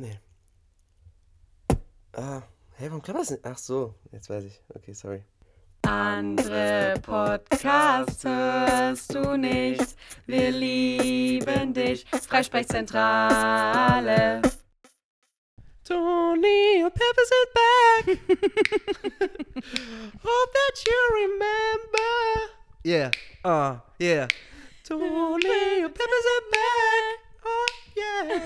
Nee. Ah, hey, warum klappt das nicht? Ach so, jetzt weiß ich. Okay, sorry. Andere Podcasts hörst du nicht. Wir lieben dich. Freisprechzentrale. Tony und Pepper sind back. Hope that you remember. Yeah, ah, yeah. Tony und Pepper sind back. Oh, yeah.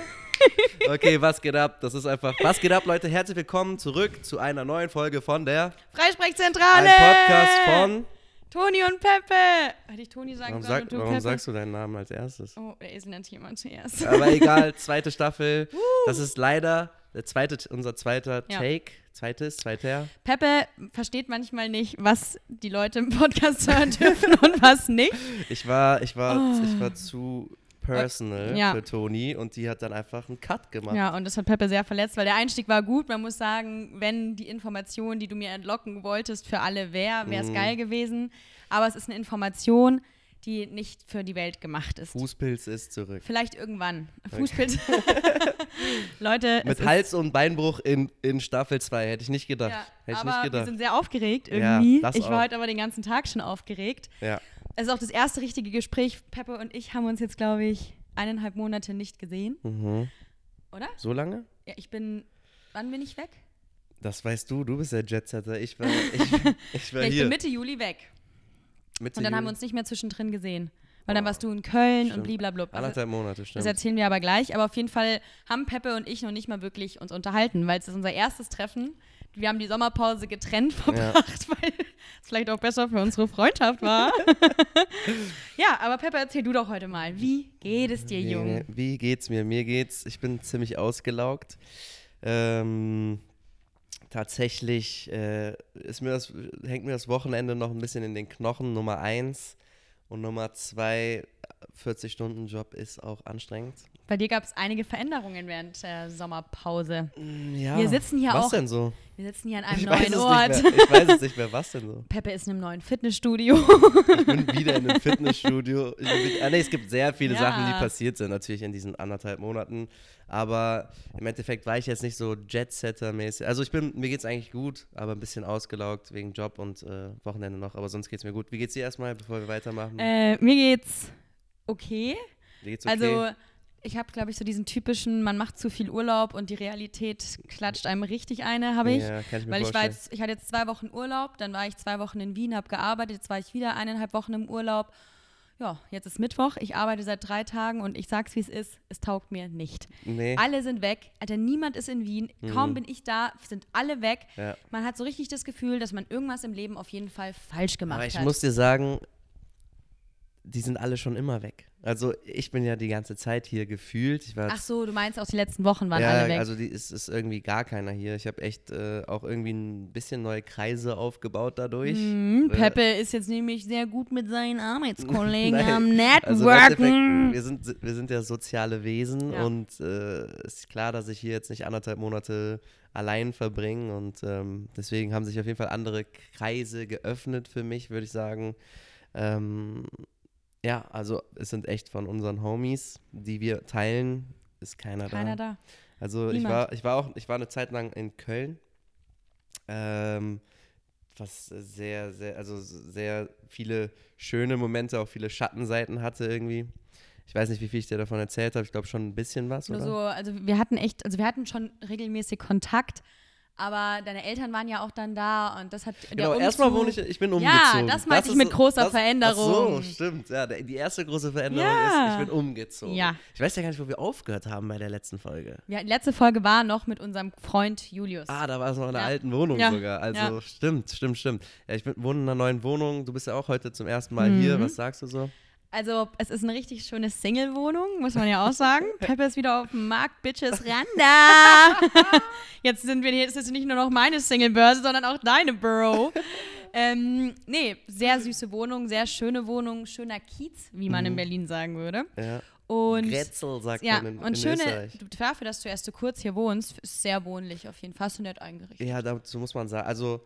Okay, was geht ab? Das ist einfach. Was geht ab, Leute? Herzlich willkommen zurück zu einer neuen Folge von der. Freisprechzentrale. Ein Podcast von. Toni und Peppe. Hätte ich Toni sagen Warum, sollen sag, und du warum Peppe? sagst du deinen Namen als erstes? Oh, der Esel nennt sich immer zuerst. Aber egal, zweite Staffel. Das ist leider der zweite, unser zweiter Ja. Take. Zweites, zweiter. Peppe versteht manchmal nicht, was die Leute im Podcast hören dürfen und was nicht. Ich war, ich war, Oh. ich war zu personal Ja. für Toni und die hat dann einfach einen Cut gemacht. Ja, und das hat Peppe sehr verletzt, weil der Einstieg war gut. Man muss sagen, wenn die Information, die du mir entlocken wolltest, für alle wäre, wäre es Mhm. geil gewesen. Aber es ist eine Information, die nicht für die Welt gemacht ist. Fußpilz ist zurück. Vielleicht irgendwann. Fußpilz. Leute, Mit Hals- und Beinbruch in, in Staffel 2, hätte ich nicht gedacht. ja, hätte ich aber nicht wir gedacht. sind sehr aufgeregt Ja, irgendwie. das ich war auch. heute aber den ganzen Tag schon aufgeregt. Ja. Es ist auch das erste richtige Gespräch. Peppe und ich haben uns jetzt, glaube ich, eineinhalb Monate nicht gesehen, Mhm. oder? So lange? Ja, ich bin. Wann bin ich weg? Das weißt du, du bist der Jetsetter. Ich war, ich, ich war Ja, ich hier. bin Mitte Juli weg. Mitte Und dann haben wir Juli. uns nicht mehr zwischendrin gesehen. Weil dann warst du in Köln Stimmt. und bliblablub. Also, Anderthalb Monate, das stimmt. erzählen wir aber gleich. Aber auf jeden Fall haben Peppe und ich noch nicht mal wirklich uns unterhalten, weil es ist unser erstes Treffen. Wir haben die Sommerpause getrennt verbracht, weil es vielleicht auch besser für unsere Freundschaft war. ja, aber Peppe, erzähl du doch heute mal. Wie geht es dir, Wie, Junge? wie geht's mir? Mir geht's, ich bin ziemlich ausgelaugt. Ähm, tatsächlich äh, ist mir das, hängt mir das Wochenende noch ein bisschen in den Knochen. Nummer eins und Nummer zwei, 40-Stunden-Job ist auch anstrengend. Bei dir gab es einige Veränderungen während der Sommerpause. Ja, Wir sitzen hier was auch- denn so? Wir sitzen hier an einem Ich neuen es Ort. ich weiß es nicht mehr, was denn so? Peppe ist in einem neuen Fitnessstudio. Ich bin wieder in einem Fitnessstudio. Ich ah, nee, es gibt sehr viele Ja. Sachen, die passiert sind, natürlich in diesen anderthalb Monaten. Aber im Endeffekt war ich jetzt nicht so Jet-Setter-mäßig. Also ich bin, mir geht's eigentlich gut, aber ein bisschen ausgelaugt wegen Job und äh, Wochenende noch. Aber sonst geht's mir gut. Wie geht's dir erstmal, bevor wir weitermachen? äh, mir geht's okay. Wie geht's okay? Also, ich habe, glaube ich, so diesen typischen, man macht zu viel Urlaub und die Realität klatscht einem richtig eine, habe ich. Ja, kann ich mir Weil ich war jetzt, ich hatte jetzt zwei Wochen Urlaub, dann war ich zwei Wochen in Wien, habe gearbeitet, jetzt war ich wieder eineinhalb Wochen im Urlaub. Ja, jetzt ist Mittwoch, ich arbeite seit drei Tagen und ich sag's wie es ist, es taugt mir nicht. Nee. Alle sind weg, Alter, niemand ist in Wien, kaum Mhm. bin ich da, sind alle weg. Ja. Man hat so richtig das Gefühl, dass man irgendwas im Leben auf jeden Fall falsch gemacht Aber ich hat. muss dir sagen, die sind alle schon immer weg. Also ich bin ja die ganze Zeit hier gefühlt. Ich war Ach so, du meinst auch die letzten Wochen waren ja, alle weg. also die ist, ist irgendwie gar keiner hier. Ich habe echt äh, auch irgendwie ein bisschen neue Kreise aufgebaut dadurch. Mhm, Äh, Peppe ist jetzt nämlich sehr gut mit seinen Arbeitskollegen am Also Networken. wir sind, wir sind ja soziale Wesen Ja. und äh, ist klar, dass ich hier jetzt nicht anderthalb Monate allein verbringe und ähm, deswegen haben sich auf jeden Fall andere Kreise geöffnet für mich, würde ich sagen. Ähm, ja, also es sind echt von unseren Homies, die wir teilen, ist keiner, Keiner da. da. Also ich Niemand. war, ich war auch, ich war eine Zeit lang in Köln, ähm, was sehr, sehr, also sehr viele schöne Momente, auch viele Schattenseiten hatte irgendwie. Ich weiß nicht, wie viel ich dir davon erzählt habe. Ich glaube schon ein bisschen was, Nur oder? so, also wir hatten echt, also wir hatten schon regelmäßig Kontakt, aber deine Eltern waren ja auch dann da und das hat der Genau, Umzug, erstmal wohne ich, ich bin Ja, umgezogen. das meinte ich ist mit großer das, Veränderung. Ach so, stimmt. Ja, die erste große Veränderung Ja. ist, ich bin umgezogen. Ja. Ich weiß ja gar nicht, wo wir aufgehört haben bei der letzten Folge. Ja, die letzte Folge war noch mit unserem Freund Julius. Ah, da war es noch in der Ja. alten Wohnung Ja. sogar. Also Ja. stimmt, stimmt, stimmt. Ja, ich bin, wohne in einer neuen Wohnung. Du bist ja auch heute zum ersten Mal hier. Mhm. Was sagst du so? Also, es ist eine richtig schöne Single-Wohnung, muss man ja auch sagen. Peppe ist wieder auf dem Markt, Bitches, Randa. Jetzt sind wir hier, es ist nicht nur noch meine Single-Börse, sondern auch deine, Bro. ähm, nee, sehr süße Wohnung, sehr schöne Wohnung, schöner Kiez, wie man in Berlin sagen würde. Ja. Und Grätzel sagt ja, man in, und in schöne, Österreich. dafür, dass du erst so kurz hier wohnst, ist sehr wohnlich auf jeden Fall. Du nett eingerichtet. Ja, dazu muss man sagen. Also,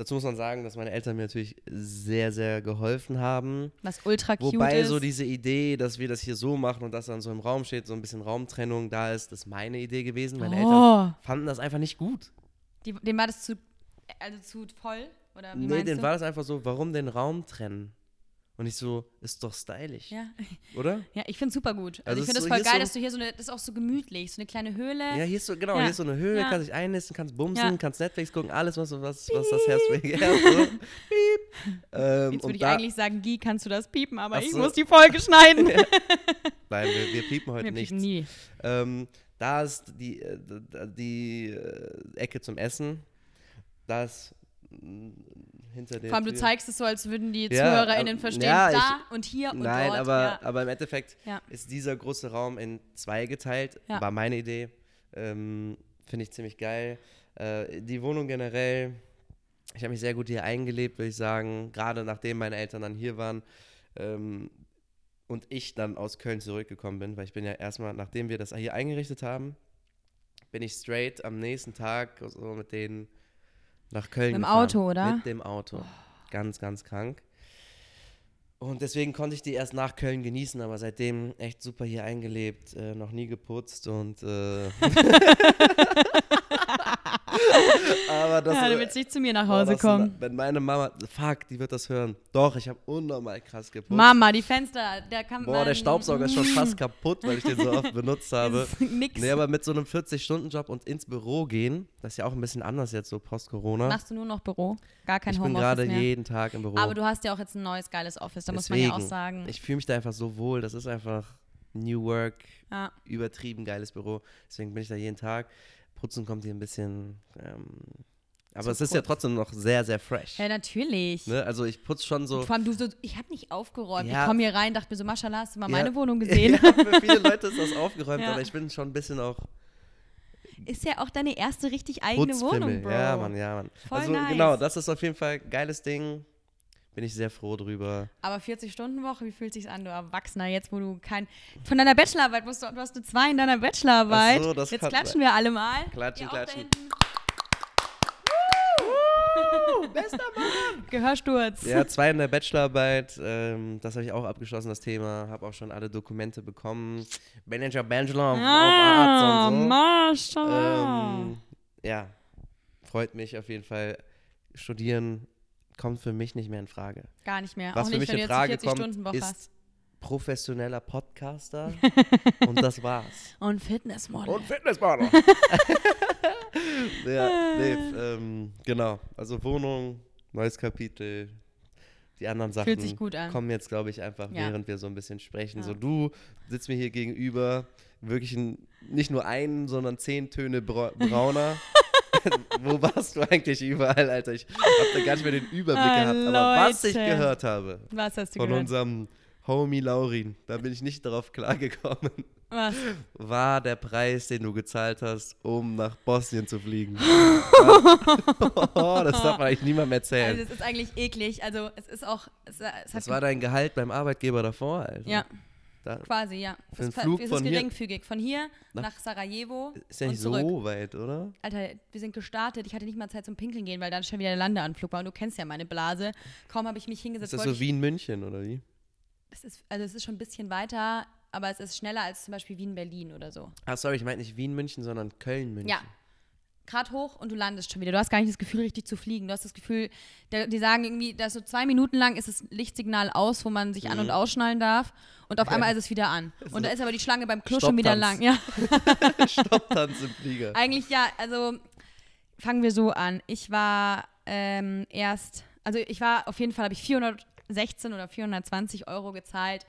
dazu muss man sagen, dass meine Eltern mir natürlich sehr, sehr geholfen haben. Was ultra cute Wobei ist. so diese Idee, dass wir das hier so machen und das dann so im Raum steht, so ein bisschen Raumtrennung da ist, das ist meine Idee gewesen. Meine Eltern oh, fanden das einfach nicht gut. die, dem war das zu, also zu voll? Oder wie nee, denen du? war das einfach so, warum den Raum trennen? Und ich so, ist doch stylisch, ja. oder? ja, ich finde es super gut. Also Also, ich finde es so- voll geil, so- dass du hier so eine, das ist auch so gemütlich, so eine kleine Höhle. Ja, hier ist so, genau, Ja. hier ist so eine Höhle, Ja. kannst dich einnisten, kannst bumsen, Ja. kannst Netflix gucken, alles, was, was, was das Herz begehrt. So. Piep. Ähm, Jetzt würde ich da, eigentlich sagen, Guy, kannst du das piepen, aber ich muss die Folge schneiden. Nein, wir, wir piepen heute Wir nichts. piepen nie. Ähm, da ist die, äh, die äh, Ecke zum Essen. Da ist hinter der Vor allem, du zeigst es so, als würden die Ja, ZuhörerInnen aber- verstehen, ja, da und hier und Nein, dort. aber, ja. aber im Endeffekt ist dieser große Raum in zwei geteilt. War meine Idee. Ähm, Finde ich ziemlich geil. Äh, die Wohnung generell, ich habe mich sehr gut hier eingelebt, würde ich sagen. Gerade nachdem meine Eltern dann hier waren ähm, und ich dann aus Köln zurückgekommen bin, weil ich bin ja erstmal, nachdem wir das hier eingerichtet haben, bin ich straight am nächsten Tag so mit denen nach Köln Mit dem gefahren. Auto, oder? Mit dem Auto. Ganz, ganz krank. Und deswegen konnte ich die erst nach Köln genießen, aber seitdem echt super hier eingelebt, äh, noch nie geputzt und äh, aber das ja, du äh, willst nicht zu mir nach Hause das- kommen. Wenn meine Mama, fuck, die wird das hören. Doch, ich habe unnormal krass geputzt. Mama, die Fenster, der kann Boah, der Staubsauger ist schon fast kaputt, weil ich den so oft benutzt habe. Nix. Nee, aber mit so einem 40-Stunden-Job und ins Büro gehen, das ist ja auch ein bisschen anders jetzt so post-Corona. Machst du nur noch Büro? Gar kein Ich bin Homeoffice gerade mehr. jeden Tag im Büro. Aber du hast ja auch jetzt ein neues geiles Office, da muss man ja auch Deswegen, sagen. Ich fühle mich da einfach so wohl. Das ist einfach New Work, ja. übertrieben geiles Büro. Deswegen bin ich da jeden Tag. Putzen kommt hier ein bisschen. Ähm, aber Zu es ist ja trotzdem noch sehr, sehr fresh. ja, natürlich. Ne? Also ich putze schon so. Vor allem du so, ich habe nicht aufgeräumt. Ja. Ich komme hier rein, dachte mir so, Maschallah, hast du mal Ja. meine Wohnung gesehen? ja, für viele Leute ist das aufgeräumt, Ja. aber ich bin schon ein bisschen auch Ist ja auch deine erste richtig eigene Putzfimmel. Wohnung, Bro. Ja, Mann, ja, Mann. Voll also nice. genau, das ist auf jeden Fall ein geiles Ding. Bin ich sehr froh drüber. Aber 40-Stunden-Woche, wie fühlt sich's an, du Erwachsener, jetzt wo du kein. Von deiner Bachelorarbeit musst du, du hast eine 2 in deiner Bachelorarbeit. Ach so, das jetzt klatschen wir alle mal. Klatschen, Ihr klatschen. hinten. Bester Mann! Gehörsturz. Ja, zwei in der Bachelorarbeit, ähm, das habe ich auch abgeschlossen, das Thema. Habe auch schon alle Dokumente bekommen. Manager, Bachelor of Arts Ah, und so. Ähm, ja, freut mich auf jeden Fall. Studieren kommt für mich nicht mehr in Frage. Gar nicht mehr. Was auch für nicht, mich wenn in du Frage kommt, 40-Stunden-Woche ist hast. professioneller Podcaster und das war's. Und Fitnessmodel. Und Fitnessmodel. ja, nee, ähm, genau. Also Wohnung, neues Kapitel. Die anderen Sachen Fühlt sich gut an. kommen jetzt, glaube ich, einfach, Ja. während wir so ein bisschen sprechen. Ja. So, du sitzt mir hier gegenüber, wirklich ein, nicht nur einen, sondern zehn Töne bra brauner. Wo warst du eigentlich überall, Alter? Ich habe da gar nicht mehr den Überblick Ah, gehabt. Aber was ich gehört habe Was hast du von gehört? unserem Homie Laurin, da bin ich nicht darauf klargekommen, Was? war der Preis, den du gezahlt hast, um nach Bosnien zu fliegen. oh, das darf man eigentlich niemandem erzählen. Also es ist eigentlich eklig. Also es ist auch. Es, es das war dein Gehalt beim Arbeitgeber davor, Alter. ja, Da quasi, ja. Für es einen Flug ist von geringfügig. Von hier Nach- nach, Sarajevo ist ja nicht so weit, oder? Alter, wir sind gestartet. Ich hatte nicht mal Zeit zum Pinkeln gehen, weil dann schon wieder der Landeanflug war. Und du kennst ja meine Blase. Kaum habe ich mich Ist hingesetzt. das wollte so ich- Wien-München, oder wie? es ist, also es ist schon ein bisschen weiter, aber es ist schneller als zum Beispiel Wien-Berlin oder so. Ah, sorry, ich meinte nicht Wien-München, sondern Köln-München. Ja. Grad hoch und du landest schon wieder. Du hast gar nicht das Gefühl, richtig zu fliegen. Du hast das Gefühl, die sagen irgendwie, dass so zwei Minuten lang ist das Lichtsignal aus, wo man sich an- Mhm. und ausschnallen darf. Und auf einmal ist es wieder an. Und da ist aber die Schlange beim Klo schon wieder lang. Ja, Stopptanz im Flieger. eigentlich ja. Also fangen wir so an. Ich war ähm, erst, also ich war auf jeden Fall, habe ich 416 oder 420 Euro gezahlt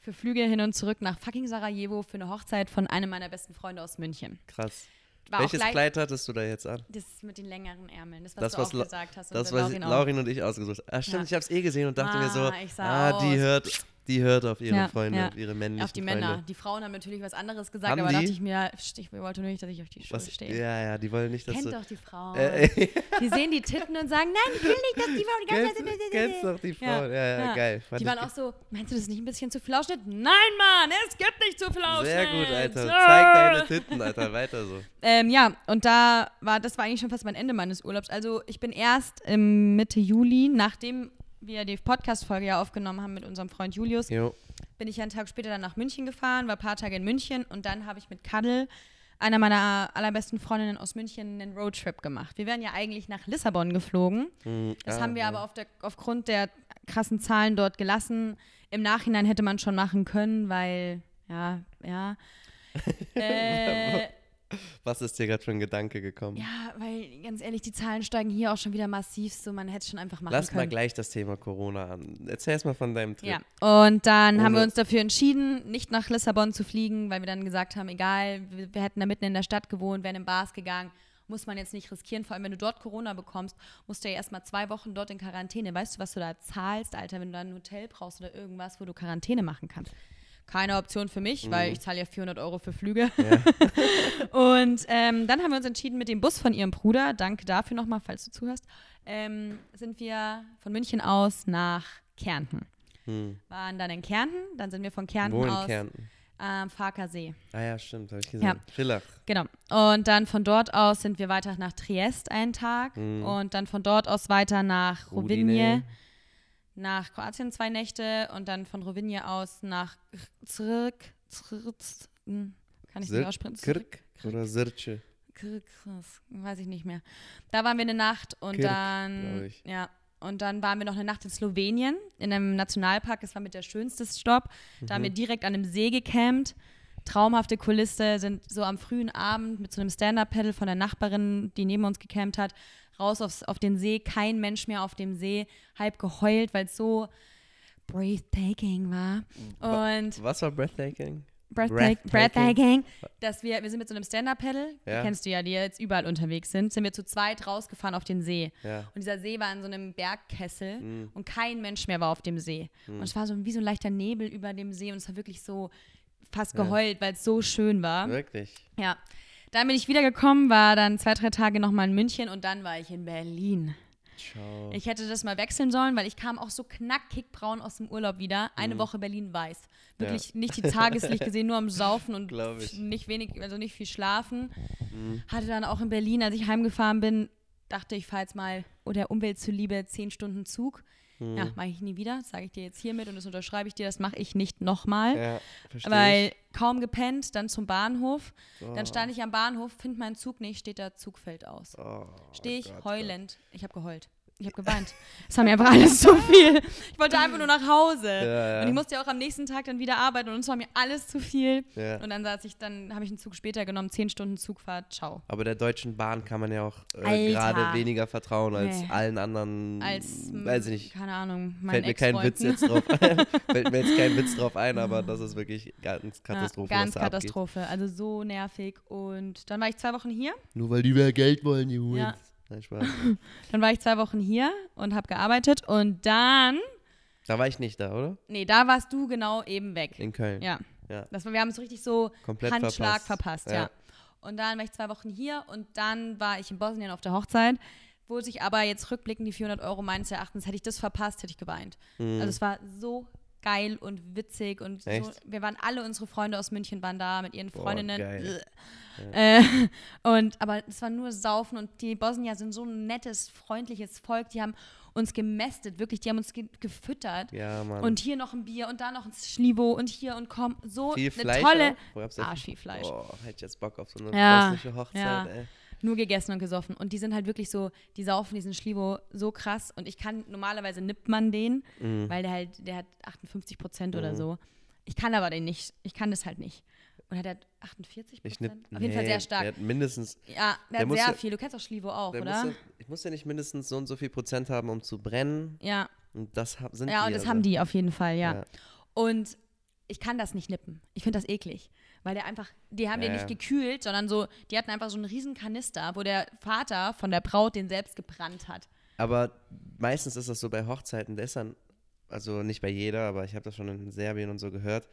für Flüge hin und zurück nach fucking Sarajevo für eine Hochzeit von einem meiner besten Freunde aus München. Krass. War Welches Kleid hattest du da jetzt an? Das mit den längeren Ärmeln, das, was Das, du was auch La- gesagt hast. Das, was Laurin. Laurin und ich ausgesucht haben. Ah, stimmt, Ja. ich habe es eh gesehen und dachte mir so, Ah, ah, die hört Die hört auf ihre Ja, Freunde, ja. auf ihre männlichen Auf die Freunde. Männer. Die Frauen haben natürlich was anderes gesagt, Haben aber die? dachte ich mir, ich wollte nur nicht, dass ich auf die Schuhe Was, stehe. ja, ja, die wollen nicht, dass Kennt du... doch die Frauen. Äh, äh, die sehen die Titten und sagen, nein, ich will nicht, dass die Frau die ganze kennst, Zeit... kennst doch die Frauen. Ja, ja, geil. Fand Die waren auch so, meinst du das ist nicht ein bisschen zu viel Ausschnitt? Nein, Mann, es gibt nicht zu viel Ausschnitt. Sehr gut, Alter. Zeig deine Titten, Alter. Weiter so. Ähm, ja, und da war, das war eigentlich schon fast mein Ende meines Urlaubs. Also ich bin erst im Mitte Juli, nachdem wir die Podcast-Folge ja aufgenommen haben mit unserem Freund Julius, Jo. bin ich einen Tag später dann nach München gefahren, war ein paar Tage in München und dann habe ich mit Kadel, einer meiner allerbesten Freundinnen aus München, einen Roadtrip gemacht. Wir wären ja eigentlich nach Lissabon geflogen. Hm, Das ah, haben wir ja. aber auf der, aufgrund der krassen Zahlen dort gelassen. Im Nachhinein hätte man schon machen können, weil, ja, ja. äh, Was ist dir gerade für ein Gedanke gekommen? ja, weil ganz ehrlich, die Zahlen steigen hier auch schon wieder massiv, so man hätte es schon einfach machen Lass können. mal gleich das Thema Corona an. Erzähl erst mal von deinem Trip. Ja, und dann haben wir Ohne- uns dafür entschieden, nicht nach Lissabon zu fliegen, weil wir dann gesagt haben, egal, wir, wir hätten da mitten in der Stadt gewohnt, wären in Bars gegangen, muss man jetzt nicht riskieren. Vor allem, wenn du dort Corona bekommst, musst du ja erstmal zwei Wochen dort in Quarantäne. Weißt du, was du da zahlst, Alter, wenn du da ein Hotel brauchst oder irgendwas, wo du Quarantäne machen kannst? Keine Option für mich, weil ich zahle ja 400 Euro für Flüge. Und ähm, dann haben wir uns entschieden, mit dem Bus von ihrem Bruder, danke dafür nochmal, falls du zuhörst, ähm, sind wir von München aus nach Kärnten Hm. waren dann in Kärnten, dann sind wir von Kärnten Wo in aus Kärnten? am Farker See. Ah ja, stimmt, habe ich gesehen. Ja. Villach. Genau. Und dann von dort aus sind wir weiter nach Triest einen Tag Mhm. und dann von dort aus weiter nach. Rovinje, nach Kroatien zwei Nächte und dann von Rovinje aus nach zurück, zurück hm, kann ich nicht aussprechen. Kirk oder Sirce? Weiß ich nicht mehr. Da waren wir eine Nacht und Kirk, dann ja und dann waren wir noch eine Nacht in Slowenien in einem Nationalpark. Das war mit der schönste Stopp. Da haben Mhm. wir direkt an einem See gecampt. Traumhafte Kulisse, sind so am frühen Abend mit so einem Stand-Up-Pedal von der Nachbarin, die neben uns gecampt hat, raus aufs, auf den See. Kein Mensch mehr auf dem See, halb geheult, weil es so breathtaking war. Und Was war Breathtaking? Breathtaking, Breathtaking. dass wir, wir sind mit so einem Stand-Up-Pedal, Ja. kennst du ja, die jetzt überall unterwegs sind, sind wir zu zweit rausgefahren auf den See. Ja. Und dieser See war in so einem Bergkessel Mhm. und kein Mensch mehr war auf dem See. Und es war so wie so ein leichter Nebel über dem See und es war wirklich so fast Ja. geheult, weil es so schön war. Wirklich? Ja. Dann bin ich wiedergekommen, war dann zwei, drei Tage nochmal in München und dann war ich in Berlin. Ciao. Ich hätte das mal wechseln sollen, weil ich kam auch so knackig braun aus dem Urlaub wieder. Mhm. Eine Woche Berlin weiß. Wirklich nicht die Tageslicht gesehen, nur am Saufen und nicht wenig, also nicht viel schlafen. Mhm. Hatte dann auch in Berlin, als ich heimgefahren bin, dachte ich, fahre jetzt mal der Umwelt zuliebe zehn Stunden Zug. Mhm. Ja, mache ich nie wieder. Sage ich dir jetzt hiermit und das unterschreibe ich dir. Das mache ich nicht nochmal. Ja, Weil kaum gepennt, dann zum Bahnhof. ich. Oh. Dann stand ich am Bahnhof, finde meinen Zug nicht, steht da Zug fällt aus. Oh, Stehe ich Gott, Gott. heulend. Ich habe geheult. Ich habe geweint. Es war mir einfach alles zu viel. Ich wollte einfach nur nach Hause. Ja, ja. Und ich musste ja auch am nächsten Tag dann wieder arbeiten und es war mir alles zu viel. Ja. Und dann saß ich, dann habe ich einen Zug später genommen, zehn Stunden Zugfahrt, ciao. Aber der Deutschen Bahn kann man ja auch äh, gerade weniger vertrauen als Nee. allen anderen. Als, m, weiß ich nicht. keine Ahnung, Fällt mir kein Witz jetzt drauf ein. Fällt mir jetzt kein Witz drauf ein, aber das ist wirklich ganz Katastrophe. Ganz da abgeht. Katastrophe. Also so nervig. Und dann war ich zwei Wochen hier. Nur weil die mehr Geld wollen, die Hools. Ja. Nein, Spaß. Dann war ich zwei Wochen hier und habe gearbeitet. Und dann, Da war ich nicht da, oder? nee, da warst du genau eben weg. In Köln. Ja. Ja. Das war, wir haben es richtig so Komplett Handschlag verpasst. verpasst, ja. Und dann war ich zwei Wochen hier und dann war ich in Bosnien auf der Hochzeit, wo sich aber jetzt rückblickend die 400 Euro meines Erachtens, hätte ich das verpasst, hätte ich geweint. Mhm. Also es war so geil und witzig und so, Echt? wir waren alle unsere Freunde aus München waren da mit ihren Boah, Freundinnen. geil. Äh, und aber es war nur Saufen und die Bosnier sind so ein nettes, freundliches Volk. Die haben uns gemästet, wirklich, die haben uns ge gefüttert. Ja. Und hier noch ein Bier und da noch ein Schlivo und hier und komm, so viel eine Fleisch tolle, Arsch viel Fleisch. Oh, hätte ich jetzt Bock auf so eine Ja, bosnische Hochzeit, ja. ey. Nur gegessen und gesoffen. Und die sind halt wirklich so, die saufen diesen Schlivo so krass. Und ich kann, normalerweise nippt man den, Mhm. weil der halt, der hat 58 Prozent Mhm. oder so. Ich kann aber den nicht. Ich kann das halt nicht. Der hat 48 Ich nipp, Prozent? Auf jeden Fall sehr stark. Der hat mindestens, ja, der, der hat sehr viel. Du kennst auch Schlivo auch, der oder? muss ja, ich muss ja nicht mindestens so und so viel Prozent haben, um zu brennen. ja, Und das sind ja, die und das also. haben die auf jeden Fall, ja. Ja. Und ich kann das nicht nippen. Ich finde das eklig. Weil der einfach, die haben Ja, den ja. nicht gekühlt, sondern so, die hatten einfach so einen riesen Kanister, wo der Vater von der Braut den selbst gebrannt hat. Aber meistens ist das so bei Hochzeiten, der ist dann also nicht bei jeder, aber ich habe das schon in Serbien und so gehört,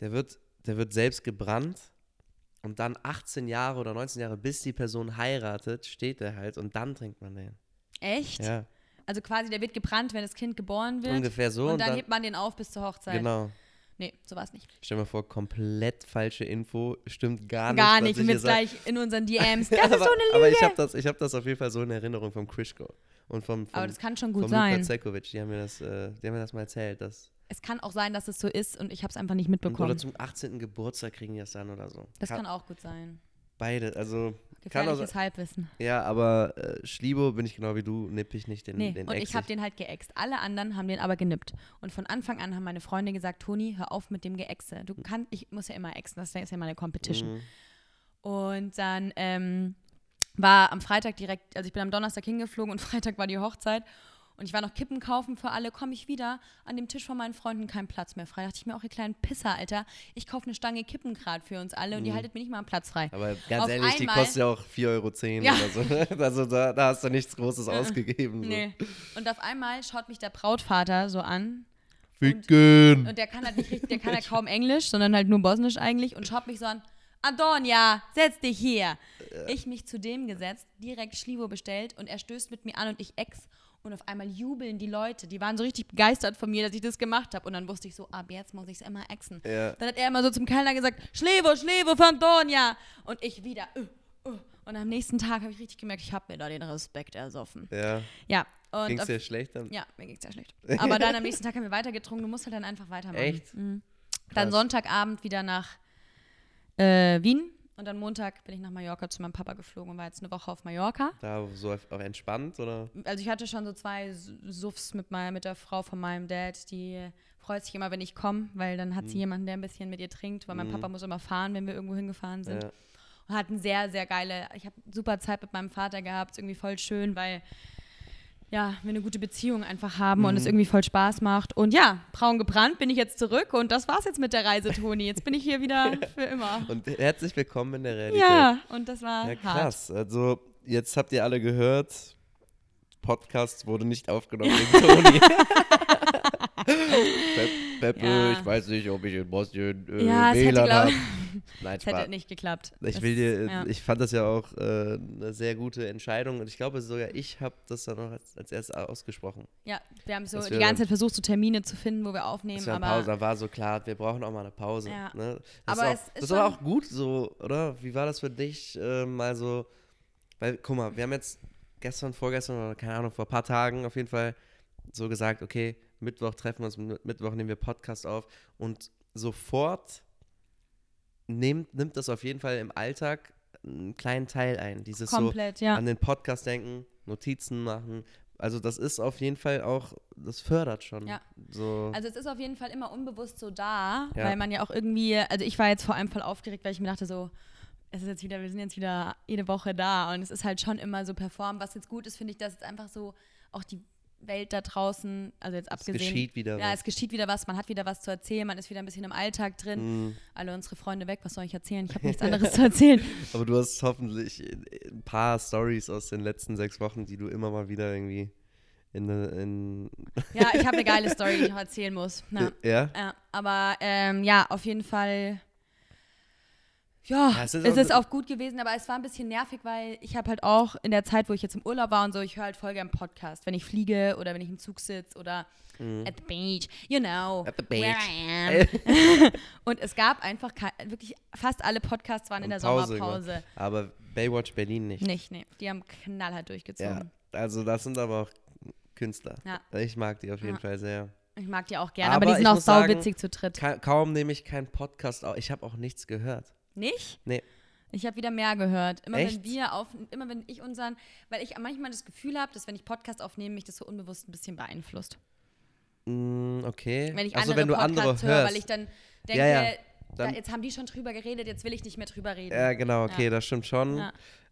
der wird, der wird selbst gebrannt und dann 18 Jahre oder 19 Jahre, bis die Person heiratet, steht der halt und dann trinkt man den. Echt? Ja, Also quasi, der wird gebrannt, wenn das Kind geboren wird. ungefähr so. und dann, hebt man den auf bis zur Hochzeit. genau. Nee, so war es nicht. Stell dir mal vor, komplett falsche Info, stimmt gar nicht. Gar nicht. jetzt sag. gleich in unseren DMs. Das aber, ist so eine Lüge. aber ich habe das, ich hab das auf jeden Fall so in Erinnerung vom Krischko und vom, vom, Aber das kann schon gut sein. Zekovic. Die haben mir das, äh, die haben mir das mal erzählt. Dass, Es kann auch sein, dass es so ist und ich habe es einfach nicht mitbekommen. oder zum 18. Geburtstag kriegen die das dann oder so. das kann auch gut sein. Beide, also kann auch Halbwissen. Ja, aber äh, Schliebo bin ich genau wie du, nipp ich nicht den, Nee, den und ich habe den halt geäxt. Alle anderen haben den aber genippt. Und von Anfang an haben meine Freunde gesagt, Toni, hör auf mit dem Geäxe. Du kannst, ich muss ja immer äxten, das ist ja meine Competition. Mhm. Und dann ähm, war am Freitag direkt, also ich bin am Donnerstag hingeflogen und Freitag war die Hochzeit. Und ich war noch Kippen kaufen für alle, komme ich wieder, an dem Tisch von meinen Freunden kein Platz mehr frei. Da dachte ich mir auch, ihr kleinen Pisser, Alter, ich kaufe eine Stange Kippen gerade für uns alle und ihr haltet mir nicht mal einen Platz frei. Aber ganz Auf ehrlich, die kostet ja auch 4,10 Euro Ja. oder so. Also da, da hast du nichts Großes ausgegeben. So. Nee. Und auf einmal schaut mich der Brautvater so an Ficken! Und der kann halt nicht richtig, der kann halt kaum Englisch, sondern halt nur Bosnisch eigentlich und schaut mich so an. Antonia, setz dich hier. Ich mich zu dem gesetzt, direkt Schlivo bestellt und er stößt mit mir an und ich ex. Und auf einmal jubeln die Leute. Die waren so richtig begeistert von mir, dass ich das gemacht habe. Und dann wusste ich so, ab jetzt muss ich es immer exen. Ja. Dann hat er immer so zum Kellner gesagt, Schlevo, Schlevo für Antonia. Und ich wieder, uh, uh. Und am nächsten Tag habe ich richtig gemerkt, ich habe mir da den Respekt ersoffen. Ja. Ja. Ging's auf- dir schlecht dann? ja, mir ging's sehr schlecht. Aber dann am nächsten Tag haben wir weitergetrunken. Du musst halt dann einfach weitermachen. Echt? Mhm. Dann. Sonntagabend wieder nach äh, Wien. Und dann Montag bin ich nach Mallorca zu meinem Papa geflogen und war jetzt eine Woche auf Mallorca. Da so auch entspannt oder? Also ich hatte schon so zwei Suffs mit, mein, mit der Frau von meinem Dad, die freut sich immer, wenn ich komme, weil dann hat Mhm. sie jemanden, der ein bisschen mit ihr trinkt, weil mein Papa muss immer fahren, wenn wir irgendwo hingefahren sind. Ja. Und hatten sehr, sehr geile, ich habe super Zeit mit meinem Vater gehabt, ist irgendwie voll schön, weil ja, wir eine gute Beziehung einfach haben und Mhm. es irgendwie voll Spaß macht. Und ja, braun gebrannt bin ich jetzt zurück und das war's jetzt mit der Reise, Toni. Jetzt bin ich hier wieder für immer. Und herzlich willkommen in der Realität. Ja, und das war Ja, hart. krass. Also, jetzt habt ihr alle gehört, Podcast wurde nicht aufgenommen wegen Toni. Pep, Peppe, Ja. ich weiß nicht, ob ich in Bosnien äh, Ja, WLAN habe. Nein, Es hätte nicht geklappt. Ich will dir, ja. ich fand das ja auch äh, eine sehr gute Entscheidung und ich glaube sogar ich habe das dann noch als, als erstes ausgesprochen. Ja, wir haben so Dass die wir ganze Zeit versucht, so Termine zu finden, wo wir aufnehmen, Das war eine aber Pause, da war so klar, wir brauchen auch mal eine Pause. Ja. Ne? Das Aber ist, es auch, ist das schon- auch gut so, oder? Wie war das für dich, äh, mal so, weil, guck mal, wir haben jetzt gestern, vorgestern oder keine Ahnung, vor ein paar Tagen auf jeden Fall so gesagt, okay, Mittwoch treffen wir uns, Mi- Mittwoch nehmen wir Podcast auf und sofort nimmt, nimmt das auf jeden Fall im Alltag einen kleinen Teil ein. Dieses so, komplett, ja. an den Podcast denken, Notizen machen. Also das ist auf jeden Fall auch, das fördert schon. Ja. So. Also es ist auf jeden Fall immer unbewusst so da, Ja. weil man ja auch irgendwie, also ich war jetzt vor allem voll aufgeregt, weil ich mir dachte so, es ist jetzt wieder, wir sind jetzt wieder jede Woche da und es ist halt schon immer so performt. Was jetzt gut ist, finde ich, dass jetzt einfach so auch die Welt da draußen, also jetzt es abgesehen. geschieht wieder ja, was. es geschieht wieder was, man hat wieder was zu erzählen, man ist wieder ein bisschen im Alltag drin. Mhm. Alle unsere Freunde weg, was soll ich erzählen? Ich habe nichts anderes zu erzählen. Aber du hast hoffentlich ein paar Stories aus den letzten sechs Wochen, die du immer mal wieder irgendwie in, in Ja, ich habe eine geile Story, die ich noch erzählen muss. Ja. ja? Ja, aber ähm, ja, auf jeden Fall. Ja, Ja, es es ist ist, auch- auch gut gewesen, aber es war ein bisschen nervig, weil ich habe halt auch in der Zeit, wo ich jetzt im Urlaub war und so, ich höre halt voll gern Podcast, wenn ich fliege oder wenn ich im Zug sitze oder at the beach, you know, Mhm. At the where beach. I am. und es gab einfach wirklich fast alle Podcasts waren in der Pause Sommerpause. gemacht. Aber Baywatch Berlin nicht. Nicht, nee, die haben knallhart Ja, durchgezogen. also das sind aber auch Künstler. Ja. Ich mag die auf jeden Ja. Fall sehr. Ich mag die auch gerne, aber, Aber die sind auch sauwitzig zu dritt. Ka kaum nehme ich keinen Podcast auf. Ich habe auch nichts gehört. Nicht? Nee. Ich habe wieder mehr gehört. Immer Echt? wenn wir auf, immer wenn ich unseren, weil ich manchmal das Gefühl habe, dass wenn ich Podcast aufnehme, mich das so unbewusst ein bisschen beeinflusst. Mm, okay. Wenn ich also andere wenn du Podcasts andere höre, hörst. weil ich dann denke, Ja, ja. da, Dann- jetzt haben die schon drüber geredet, jetzt will ich nicht mehr drüber reden. Ja, genau, okay, Ja. das stimmt schon.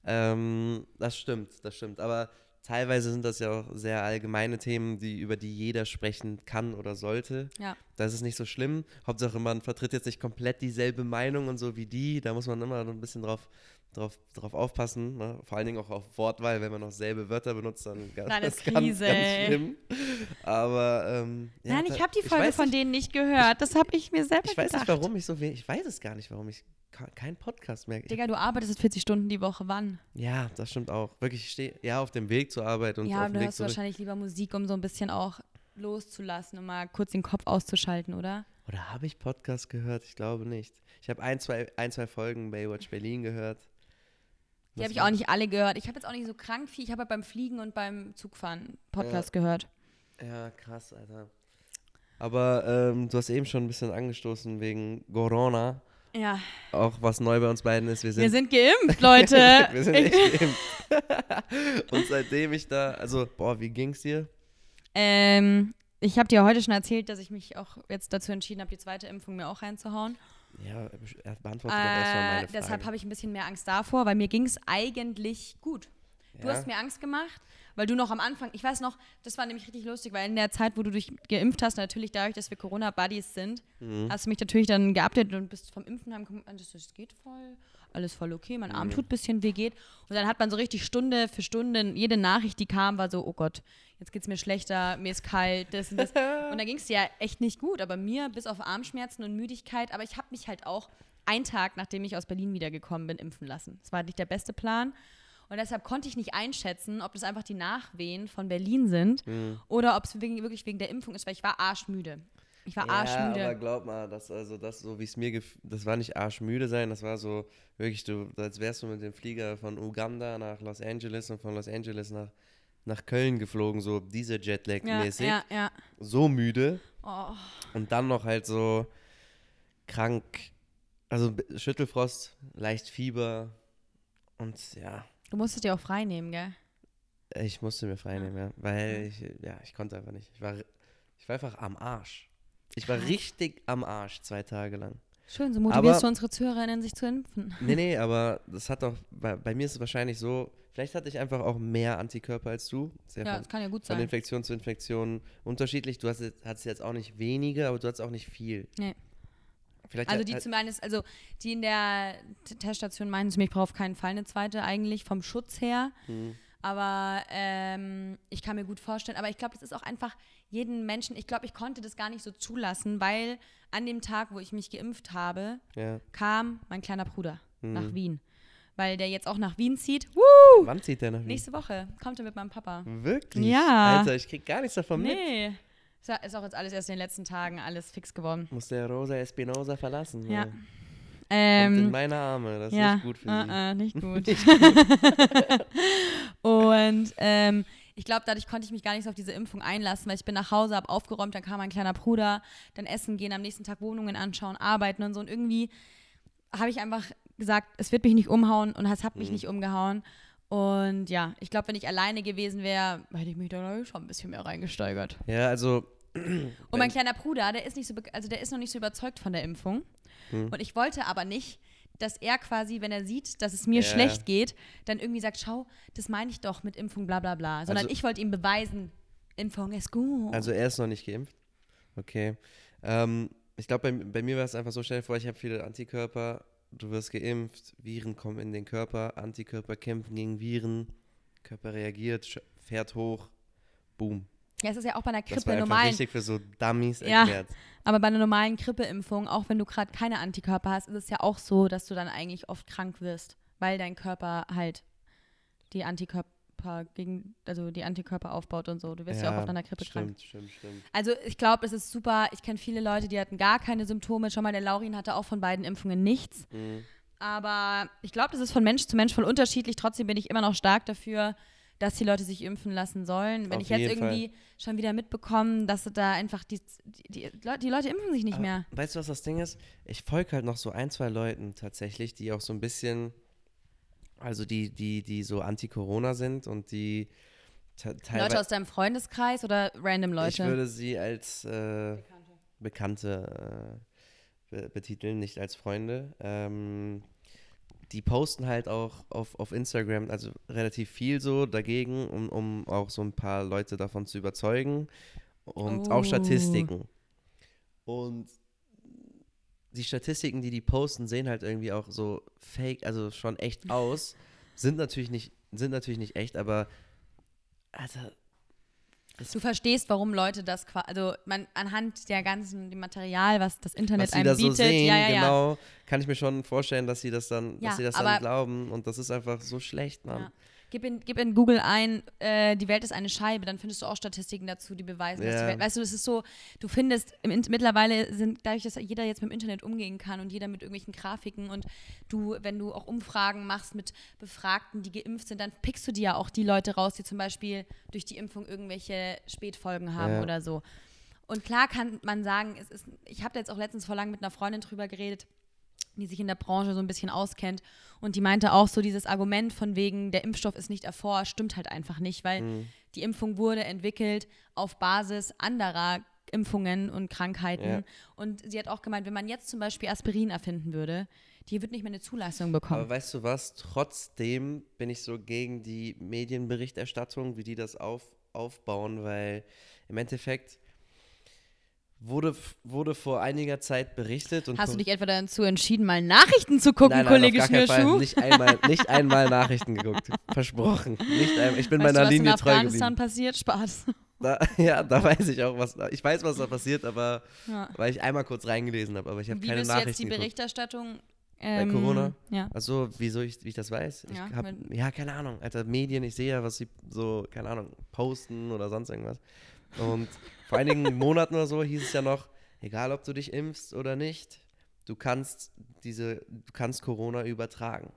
Ähm, das stimmt, das stimmt. Aber teilweise sind das ja auch sehr allgemeine Themen, die, über die jeder sprechen kann oder sollte. Ja. Das ist nicht so schlimm. Hauptsache, man vertritt jetzt nicht komplett dieselbe Meinung und so wie die. Da muss man immer ein bisschen drauf, drauf, drauf aufpassen, ne? vor allen Dingen auch auf Wortwahl, wenn man noch selbe Wörter benutzt, dann ganz, ist das ganz, ganz schlimm. Aber ähm, ja, Nein, ich habe die Folge von nicht, denen nicht gehört. Das habe ich mir selber Ich weiß gedacht. nicht, warum ich so wenig, ich weiß es gar nicht, warum ich keinen Podcast mehr. Digga, du arbeitest 40 Stunden die Woche. Wann? ja, das stimmt auch. Wirklich, ich stehe ja auf dem Weg zur Arbeit und ja, auf du dem Weg hörst zurück. wahrscheinlich lieber Musik, um so ein bisschen auch loszulassen, um mal kurz den Kopf auszuschalten, oder? Oder habe ich Podcast gehört? Ich glaube nicht. Ich habe ein zwei, ein, zwei Folgen Baywatch Berlin gehört. Die habe ich auch nicht alle gehört. Ich habe jetzt auch nicht so krank viel. Ich habe halt beim Fliegen und beim Zugfahren Podcast gehört. Ja, krass, Alter. Aber ähm, du hast eben schon ein bisschen angestoßen wegen Corona. Ja, Auch was neu bei uns beiden ist, wir sind, wir sind geimpft, Leute. wir sind echt geimpft. Und seitdem ich da, also, boah, wie ging's dir? ähm, ich habe dir heute schon erzählt, dass ich mich auch jetzt dazu entschieden habe, die zweite Impfung mir auch reinzuhauen. Ja, er beantwortet doch erstmal Äh, meine Frage. deshalb habe ich ein bisschen mehr Angst davor, weil mir ging es eigentlich gut. Du Ja? hast mir Angst gemacht, weil du noch am Anfang, ich weiß noch, das war nämlich richtig lustig, weil in der Zeit, wo du dich geimpft hast, natürlich dadurch, dass wir Corona-Buddies sind, Mhm. hast du mich natürlich dann geupdatet und bist vom Impfen heimgekommen meintest, das geht voll, alles voll okay, mein Mhm. Arm tut ein bisschen weh, geht. Und dann hat man so richtig Stunde für Stunde, jede Nachricht, die kam, war so, oh Gott, jetzt geht's mir schlechter, mir ist kalt, das und das. Und da ging es dir ja echt nicht gut, aber mir bis auf Armschmerzen und Müdigkeit, aber ich habe mich halt auch einen Tag, nachdem ich aus Berlin wiedergekommen bin, impfen lassen. Das war nicht der beste Plan. Und deshalb konnte ich nicht einschätzen, ob das einfach die Nachwehen von Berlin sind Mhm. oder ob es wirklich wegen der Impfung ist, weil ich war arschmüde. Ich war Ja, arschmüde. aber glaub mal, das, also das, so wie es mir das war nicht arschmüde sein, das war so wirklich, du, als wärst du mit dem Flieger von Uganda nach Los Angeles und von Los Angeles nach, nach Köln geflogen, so diese ja, Jetlag-mäßig. ja, ja. So müde Oh. und dann noch halt so krank, also Schüttelfrost, leicht Fieber und ja, Du musstest dir auch frei nehmen, gell? ich musste mir frei nehmen, ja, weil ich, ja, ich konnte einfach nicht. Ich war, ich war einfach am Arsch. Ich war richtig am Arsch zwei Tage lang. Schön, so motivierst Aber- du unsere Zuhörerinnen, sich zu impfen. Nee, nee, aber das hat doch, bei, bei mir ist es wahrscheinlich so, vielleicht hatte ich einfach auch mehr Antikörper als du. Sehr Ja, von, das kann ja gut von sein. Infektion zu Infektion unterschiedlich. Du hast jetzt, hattest jetzt auch nicht wenige, aber du hattest auch nicht viel. Nee. Vielleicht Also die zumindest, also die in der Teststation meinen zu mir, ich brauche auf keinen Fall eine zweite eigentlich, vom Schutz her. Hm. Aber ähm, ich kann mir gut vorstellen, aber ich glaube, das ist auch einfach jeden Menschen, ich glaube, ich konnte das gar nicht so zulassen, weil an dem Tag, wo ich mich geimpft habe, ja. kam mein kleiner Bruder Hm. nach Wien. Weil der jetzt auch nach Wien zieht. Woo! Wann zieht der nach Wien? Nächste Woche kommt er mit meinem Papa. Wirklich? Ja. Alter, ich krieg gar nichts davon mit. Nee. Ist Ist auch jetzt alles erst in den letzten Tagen alles fix geworden. Muss der Rosa Espinosa verlassen. Ja. Kommt in Ähm, meine Arme. Das ist ja, nicht gut für sie. äh, äh, nicht gut. und ähm, ich glaube, dadurch konnte ich mich gar nicht so auf diese Impfung einlassen, weil ich bin nach Hause, habe aufgeräumt, dann kam mein kleiner Bruder, dann essen gehen, am nächsten Tag Wohnungen anschauen, arbeiten und so. Und irgendwie habe ich einfach gesagt, es wird mich nicht umhauen und es hat mich Mhm. nicht umgehauen. Und ja, ich glaube, wenn ich alleine gewesen wäre, hätte ich mich da schon ein bisschen mehr reingesteigert. Ja, also. Und mein kleiner Bruder, der ist nicht so, also der ist noch nicht so überzeugt von der Impfung. Hm. Und ich wollte aber nicht, dass er quasi, wenn er sieht, dass es mir Ja. schlecht geht, dann irgendwie sagt, schau, das meine ich doch mit Impfung, bla bla bla. Sondern Also- ich wollte ihm beweisen, Impfung ist gut. Also er ist noch nicht geimpft. Okay. Ähm, ich glaube, bei, bei mir war es einfach so schnell vor, ich habe viele Antikörper, du wirst geimpft, Viren kommen in den Körper, Antikörper kämpfen gegen Viren, Körper reagiert, fährt hoch, boom. Ja, es ist ja auch bei einer Das war Grippe einfach normalen, richtig für so Dummies Ja. erklärt. aber bei einer normalen Grippeimpfung, auch wenn du gerade keine Antikörper hast, ist es ja auch so, dass du dann eigentlich oft krank wirst, weil dein Körper halt die Antikörper gegen, also die Antikörper aufbaut und so. Du wirst ja, auch oft an der Grippe krank. stimmt, stimmt, stimmt. Also ich glaube, es ist super. Ich kenne viele Leute, die hatten gar keine Symptome. Schon mal der Laurin hatte auch von beiden Impfungen nichts. Mhm. Aber ich glaube, das ist von Mensch zu Mensch voll unterschiedlich. Trotzdem bin ich immer noch stark dafür, dass die Leute sich impfen lassen sollen. Wenn Auf ich jetzt irgendwie schon wieder mitbekomme, dass da einfach die, die, die, Leute, impfen sich nicht Aber mehr. Weißt du, was das Ding ist? Ich folge halt noch so ein, zwei Leuten tatsächlich, die auch so ein bisschen, also die, die, die so anti-Corona sind und die te- Leute aus deinem Freundeskreis oder random Ich Leute? würde sie als äh, Bekannte äh, be betiteln, nicht als Freunde. Ähm, die posten halt auch auf, auf Instagram, also relativ viel so dagegen, um, um auch so ein paar Leute davon zu überzeugen und Oh. auch Statistiken. Und die Statistiken, die die posten, sehen halt irgendwie auch so fake, also schon echt aus. Sind natürlich nicht, sind natürlich nicht echt, aber Alter, Du verstehst, warum Leute das quasi, also man anhand der ganzen dem Material, was das Internet was sie einem da so bietet, sehen, ja, ja, ja. genau, kann ich mir schon vorstellen, dass sie das dann, dass sie das aber- dann glauben und das ist einfach so schlecht, Mann. Ja. Gib in, gib in Google ein, äh, die Welt ist eine Scheibe, dann findest du auch Statistiken dazu, die beweisen, dass die Ja. Welt. Weißt du, das ist so, du findest, im, mittlerweile sind, dadurch, dass jeder jetzt mit dem Internet umgehen kann und jeder mit irgendwelchen Grafiken und du, wenn du auch Umfragen machst mit Befragten, die geimpft sind, dann pickst du dir ja auch die Leute raus, die zum Beispiel durch die Impfung irgendwelche Spätfolgen haben Ja. oder so. Und klar kann man sagen, es ist, ich habe da jetzt auch letztens vor lang mit einer Freundin drüber geredet, die sich in der Branche so ein bisschen auskennt. Und die meinte auch so, dieses Argument von wegen, der Impfstoff ist nicht erforscht, stimmt halt einfach nicht, weil Mhm. die Impfung wurde entwickelt auf Basis anderer Impfungen und Krankheiten. Ja. Und sie hat auch gemeint, wenn man jetzt zum Beispiel Aspirin erfinden würde, die wird nicht mehr eine Zulassung bekommen. Aber weißt du was? Trotzdem bin ich so gegen die Medienberichterstattung, wie die das auf, aufbauen, weil im Endeffekt wurde, wurde vor einiger Zeit berichtet und Hast du dich etwa dazu entschieden, mal Nachrichten zu gucken, nein, nein, Kollege auf gar keinen Fall. Schnürschuh? Nicht einmal, nicht einmal Nachrichten geguckt. Versprochen. Nicht einmal. Ich bin weißt du, meiner was in treu Afghanistan geblieben. passiert? Spaß. Da, ja, da weiß ich auch, was da. Ich weiß, was da passiert, aber Ja. weil ich einmal kurz reingelesen habe, aber ich habe Wie keine willst du jetzt die Nachrichten geguckt. Berichterstattung ähm, Corona? Ja. Also, wieso ich, wie ich das weiß? Ich Ja, hab, ja, keine Ahnung. Alter, Medien, ich sehe ja, was sie so, keine Ahnung, posten oder sonst irgendwas. Und vor einigen Monaten oder so hieß es ja noch, egal ob du dich impfst oder nicht, du kannst diese, du kannst Corona übertragen.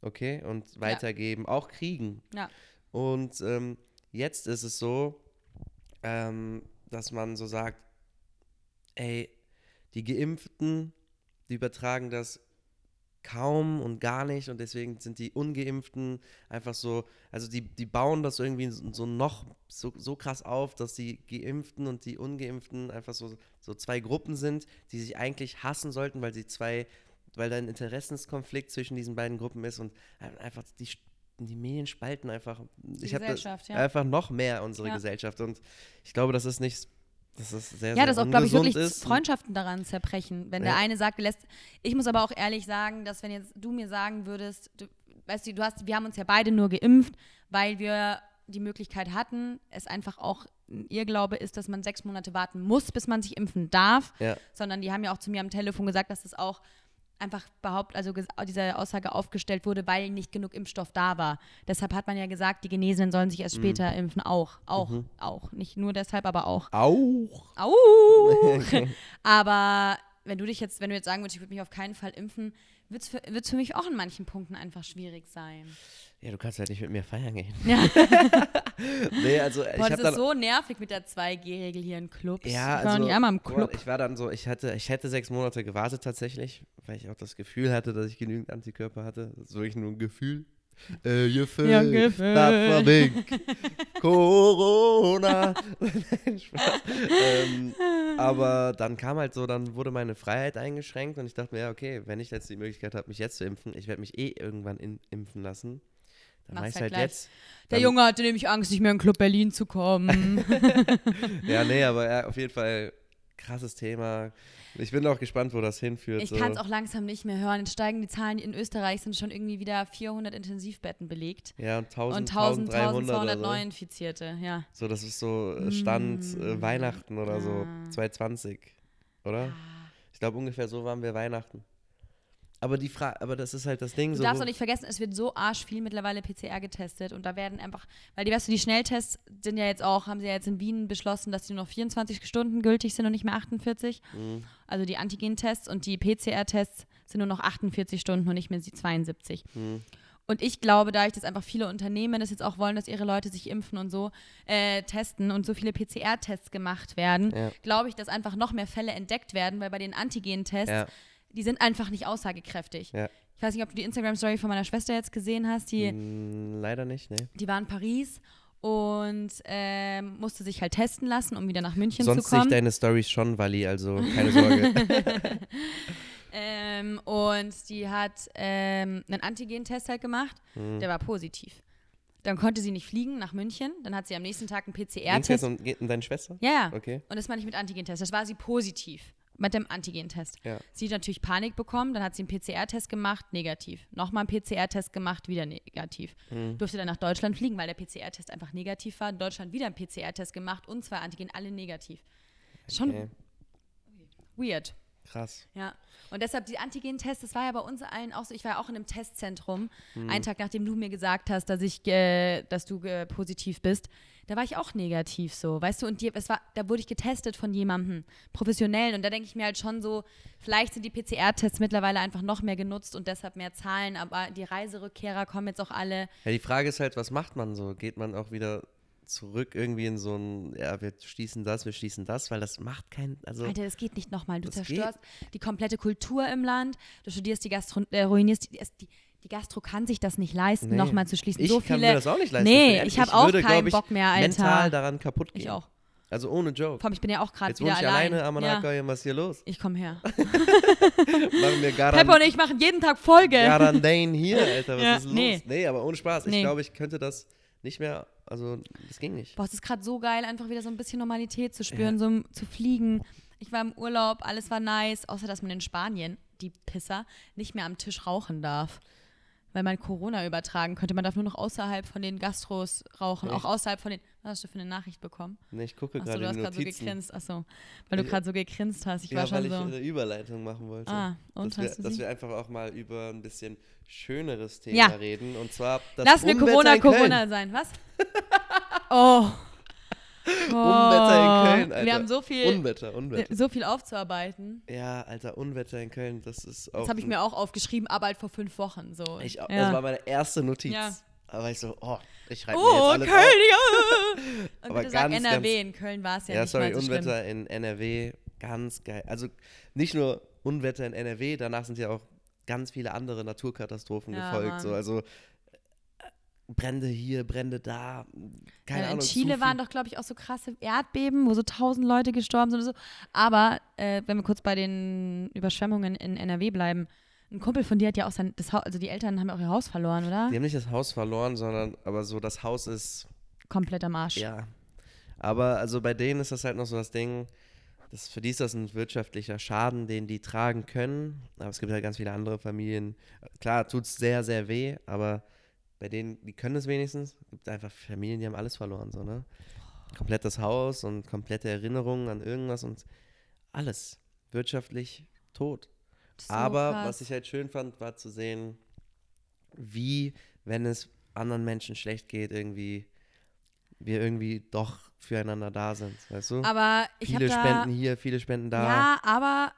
Okay? Und weitergeben, auch kriegen. Ja. Und ähm, jetzt ist es so, ähm, dass man so sagt, ey, die Geimpften, die übertragen das kaum und gar nicht und deswegen sind die Ungeimpften einfach so, also die, die bauen das irgendwie so noch so, so krass auf, dass die Geimpften und die Ungeimpften einfach so, so zwei Gruppen sind, die sich eigentlich hassen sollten, weil sie zwei, weil da ein Interessenskonflikt zwischen diesen beiden Gruppen ist und einfach die, die Medien spalten einfach, ich habe das Gesellschaft, ja. einfach noch mehr unsere Ja. Gesellschaft und ich glaube, das ist nicht, das ist sehr, Ja, sehr das auch, glaube ich, wirklich ist. Freundschaften daran zerbrechen. Wenn der Ja. eine sagt, lässt. Ich muss aber auch ehrlich sagen, dass wenn jetzt du mir sagen würdest, du, weißt du, du hast, wir haben uns ja beide nur geimpft, weil wir die Möglichkeit hatten, es einfach auch ein Irrglaube ist, dass man sechs Monate warten muss, bis man sich impfen darf, Ja. sondern die haben ja auch zu mir am Telefon gesagt, dass das auch einfach behaupt, also diese Aussage aufgestellt wurde, weil nicht genug Impfstoff da war. Deshalb hat man ja gesagt, die Genesenen sollen sich erst später impfen. Auch, auch, auch. Nicht nur deshalb, aber auch. Auch. Au! Aber wenn du dich jetzt, wenn du jetzt sagen würdest, ich würde mich auf keinen Fall impfen, wird es für, wird's für mich auch in manchen Punkten einfach schwierig sein. Ja, du kannst halt nicht mit mir feiern gehen. Ja. Nee, also ich Boah, das habe ist dann so nervig mit der 2G-Regel hier in Clubs. ja, ich war also nicht einmal im Club. ich war dann so, ich hatte, ich hätte sechs Monate gewartet tatsächlich, weil ich auch das Gefühl hatte, dass ich genügend Antikörper hatte. Das ist wirklich nur ein Gefühl. Äh, Gefühl. das verdient. Corona. Nein, Spaß. ähm, aber dann kam halt so, dann wurde meine Freiheit eingeschränkt und ich dachte mir, ja, okay, wenn ich jetzt die Möglichkeit habe, mich jetzt zu impfen, ich werde mich eh irgendwann in, impfen lassen. Dann mach ich halt halt gleich. jetzt. Der Junge hatte nämlich Angst, nicht mehr in Club Berlin zu kommen. Ja, nee, aber ja, auf jeden Fall krasses Thema. Ich bin auch gespannt, wo das hinführt. ich so. kann es auch langsam nicht mehr hören. Jetzt steigen die Zahlen. In Österreich sind schon irgendwie wieder 400 Intensivbetten belegt. Ja, und 1000, Und 1000, 1300 1200 oder so. Neuinfizierte, ja. So, das ist so äh, Stand äh, Mm. Weihnachten oder so, Ah. 2020, oder? Ich glaube, ungefähr so waren wir Weihnachten. Aber die Frage, aber das ist halt das Ding. Du so, darfst auch nicht vergessen, es wird so arsch viel mittlerweile PCR getestet und da werden einfach, weil die, weißt du, die Schnelltests sind ja jetzt auch, haben sie ja jetzt in Wien beschlossen, dass die nur noch 24 Stunden gültig sind und nicht mehr 48. Mhm. Also die Antigen-Tests und die PCR-Tests sind nur noch 48 Stunden und nicht mehr 72. Mhm. Und ich glaube, dadurch, dass einfach viele Unternehmen das jetzt auch wollen, dass ihre Leute sich impfen und so äh, testen und so viele PCR-Tests gemacht werden, Ja. glaube ich, dass einfach noch mehr Fälle entdeckt werden, weil bei den Antigen-Tests Ja, die sind einfach nicht aussagekräftig. Ja. Ich weiß nicht, ob du die Instagram-Story von meiner Schwester jetzt gesehen hast. Die, mm, leider nicht, ne. die war in Paris und ähm, musste sich halt testen lassen, um wieder nach München Sonst zu sehe ich kommen. deine Stories schon, Wally, also keine Sorge. Ähm, und die hat ähm, einen Antigen-Test halt gemacht. Mhm. Der war positiv. Dann konnte sie nicht fliegen nach München. Dann hat sie am nächsten Tag einen PCR-Test. um, geht um deine Schwester? Ja, ja. Okay. Und das war nicht mit Antigen-Test. Das war sie positiv. Mit dem Antigentest. Ja. Sie hat natürlich Panik bekommen, dann hat sie einen PCR-Test gemacht, negativ. Nochmal einen PCR-Test gemacht, wieder negativ. Mhm. Durfte dann nach Deutschland fliegen, weil der PCR-Test einfach negativ war. In Deutschland wieder einen PCR-Test gemacht und zwei Antigen, alle negativ. Schon Okay. weird. Krass. Ja. Und deshalb die Antigen-Tests, das war ja bei uns allen auch so. Ich war ja auch in einem Testzentrum, Mhm. einen Tag nachdem du mir gesagt hast, dass ich, äh, dass du äh, positiv bist. Da war ich auch negativ so, weißt du, und die, es war, da wurde ich getestet von jemandem, professionellen. Und da denke ich mir halt schon so, vielleicht sind die PCR-Tests mittlerweile einfach noch mehr genutzt und deshalb mehr Zahlen, aber die Reiserückkehrer kommen jetzt auch alle. Ja, die Frage ist halt, was macht man so? Geht man auch wieder zurück irgendwie in so ein, ja, wir schließen das, wir schließen das, weil das macht kein, also Alter, das geht nicht nochmal. Du zerstörst die komplette Kultur im Land, du studierst die Gastro, äh, ruinierst die, die, die Gastro kann sich das nicht leisten, Nee. nochmal zu schließen. ich so kann viele. mir das auch nicht leisten. Nee, ehrlich, ich hab auch würde, keinen ich, Bock mehr, Alter. mental daran kaputt gehen. ich auch. Also ohne Joke. Vor allem, ich bin ja auch gerade wieder ich allein. alleine, Amanaka, ja. was ist hier los? Ich komme her. Machen wir Garan, Pepper und ich machen jeden Tag Folge. Garandane hier, Alter, was Ja, ist los? nee. Nee. aber ohne Spaß. Ich Nee. glaube, ich könnte das nicht mehr, also das ging nicht. Boah, es ist gerade so geil, einfach wieder so ein bisschen Normalität zu spüren, so m- zu fliegen. Ich war im Urlaub, alles war nice, außer dass man in Spanien, die Pisser, nicht mehr am Tisch rauchen darf. Weil man Corona übertragen könnte. Man darf nur noch außerhalb von den Gastros rauchen, auch Echt? außerhalb von den. Was hast du für eine Nachricht bekommen? Nee, ich gucke Achso, gerade du hast gerade so gegrinst. Achso, weil du Ich- gerade so gegrinst hast. Ich ja, war schon weil ich so. eine Überleitung machen wollte. Ah, und dass, wir, dass wir einfach auch mal über ein bisschen schöneres Thema Ja. reden. Und zwar das Lass mir Corona. Corona sein. Was? oh. Unwetter in Köln, Wir Alter. haben so viel, Unwetter, Unwetter. so viel aufzuarbeiten. Ja, Alter, Unwetter in Köln, das ist auch. Das habe ich mir auch aufgeschrieben, aber halt vor fünf Wochen. So. Ich, ja. Das war meine erste Notiz. Ja. Aber ich so, oh, ich schreibe mir Oh, jetzt Köln, alles auf. ja. Und bitte sag ganz, NRW, in Köln war es ja, Ja, nicht sorry, so schlimm. Unwetter in NRW, ganz geil. Also nicht nur Unwetter in NRW, danach sind ja auch ganz viele andere Naturkatastrophen Ja, gefolgt. So. Also Brände hier, Brände da, keine Ja, in Ahnung. zu Chile waren doch, glaube ich, auch so krasse Erdbeben, wo so tausend Leute gestorben sind oder so. Aber äh, wenn wir kurz bei den Überschwemmungen in NRW bleiben, ein Kumpel von dir hat ja auch sein, das Haus, also die Eltern haben ja auch ihr Haus verloren, oder? Die haben nicht das Haus verloren, sondern aber so das Haus ist, Komplett am Arsch. ja. Aber also bei denen ist das halt noch so das Ding, das, für die ist das ein wirtschaftlicher Schaden, den die tragen können. Aber es gibt halt ganz viele andere Familien. Klar, tut es sehr, sehr weh, aber bei denen, die können es wenigstens. Es gibt einfach Familien, die haben alles verloren, so, ne? Komplettes Haus und komplette Erinnerungen an irgendwas und alles wirtschaftlich tot. Das so Aber krass. was ich halt schön fand, war zu sehen, wie, wenn es anderen Menschen schlecht geht, irgendwie wir irgendwie doch füreinander da sind, weißt du? Aber ich viele Spenden hier, viele Spenden da. Ja, aber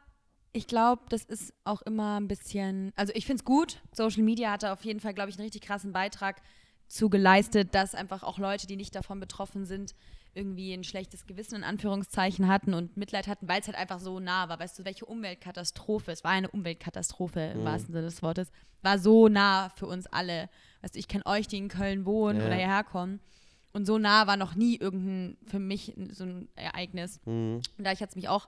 ich glaube, das ist auch immer ein bisschen. Also, ich finde es gut. Social Media hatte auf jeden Fall, glaube ich, einen richtig krassen Beitrag zu geleistet, dass einfach auch Leute, die nicht davon betroffen sind, irgendwie ein schlechtes Gewissen in Anführungszeichen hatten und Mitleid hatten, weil es halt einfach so nah war. Weißt du, welche Umweltkatastrophe? Es war eine Umweltkatastrophe im Mhm. wahrsten Sinne des Wortes. War so nah für uns alle. Weißt du, ich kenne euch, die in Köln wohnen Ja. oder hierher kommen. Und so nah war noch nie irgendein, für mich so ein Ereignis. Mhm. Und da hat es mich auch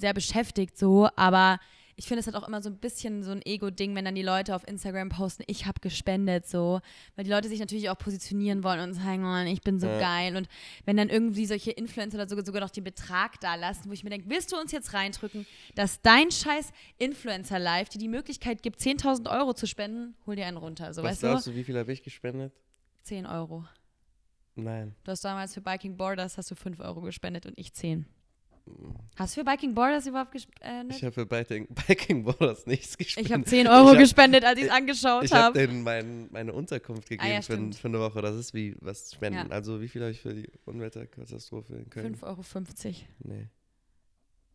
sehr beschäftigt so, aber ich finde, es hat auch immer so ein bisschen so ein Ego-Ding, wenn dann die Leute auf Instagram posten, ich habe gespendet, so. Weil die Leute sich natürlich auch positionieren wollen und sagen, oh, ich bin so Ja. geil. Und wenn dann irgendwie solche Influencer oder so, sogar noch den Betrag da lassen, wo ich mir denke, willst du uns jetzt reindrücken, dass dein scheiß Influencer-Live dir die Möglichkeit gibt, 10.000 Euro zu spenden, hol dir einen runter, so, Was weißt du? glaubst du, wie viel habe ich gespendet? 10 Euro. Nein. Du hast damals für Biking Borders hast du 5 Euro gespendet und ich 10. Hast du für Biking Borders überhaupt gespendet? Ich habe für Biking, Biking Borders nichts gespendet. Ich habe 10 Euro hab- gespendet, als ich es angeschaut Ich habe habe. denen mein, meine Unterkunft gegeben Ah, ja, für, für eine Woche. Das ist wie was spenden. Ja. Also wie viel habe ich für die Unwetterkatastrophe in Köln? 5,50 Euro. Nee.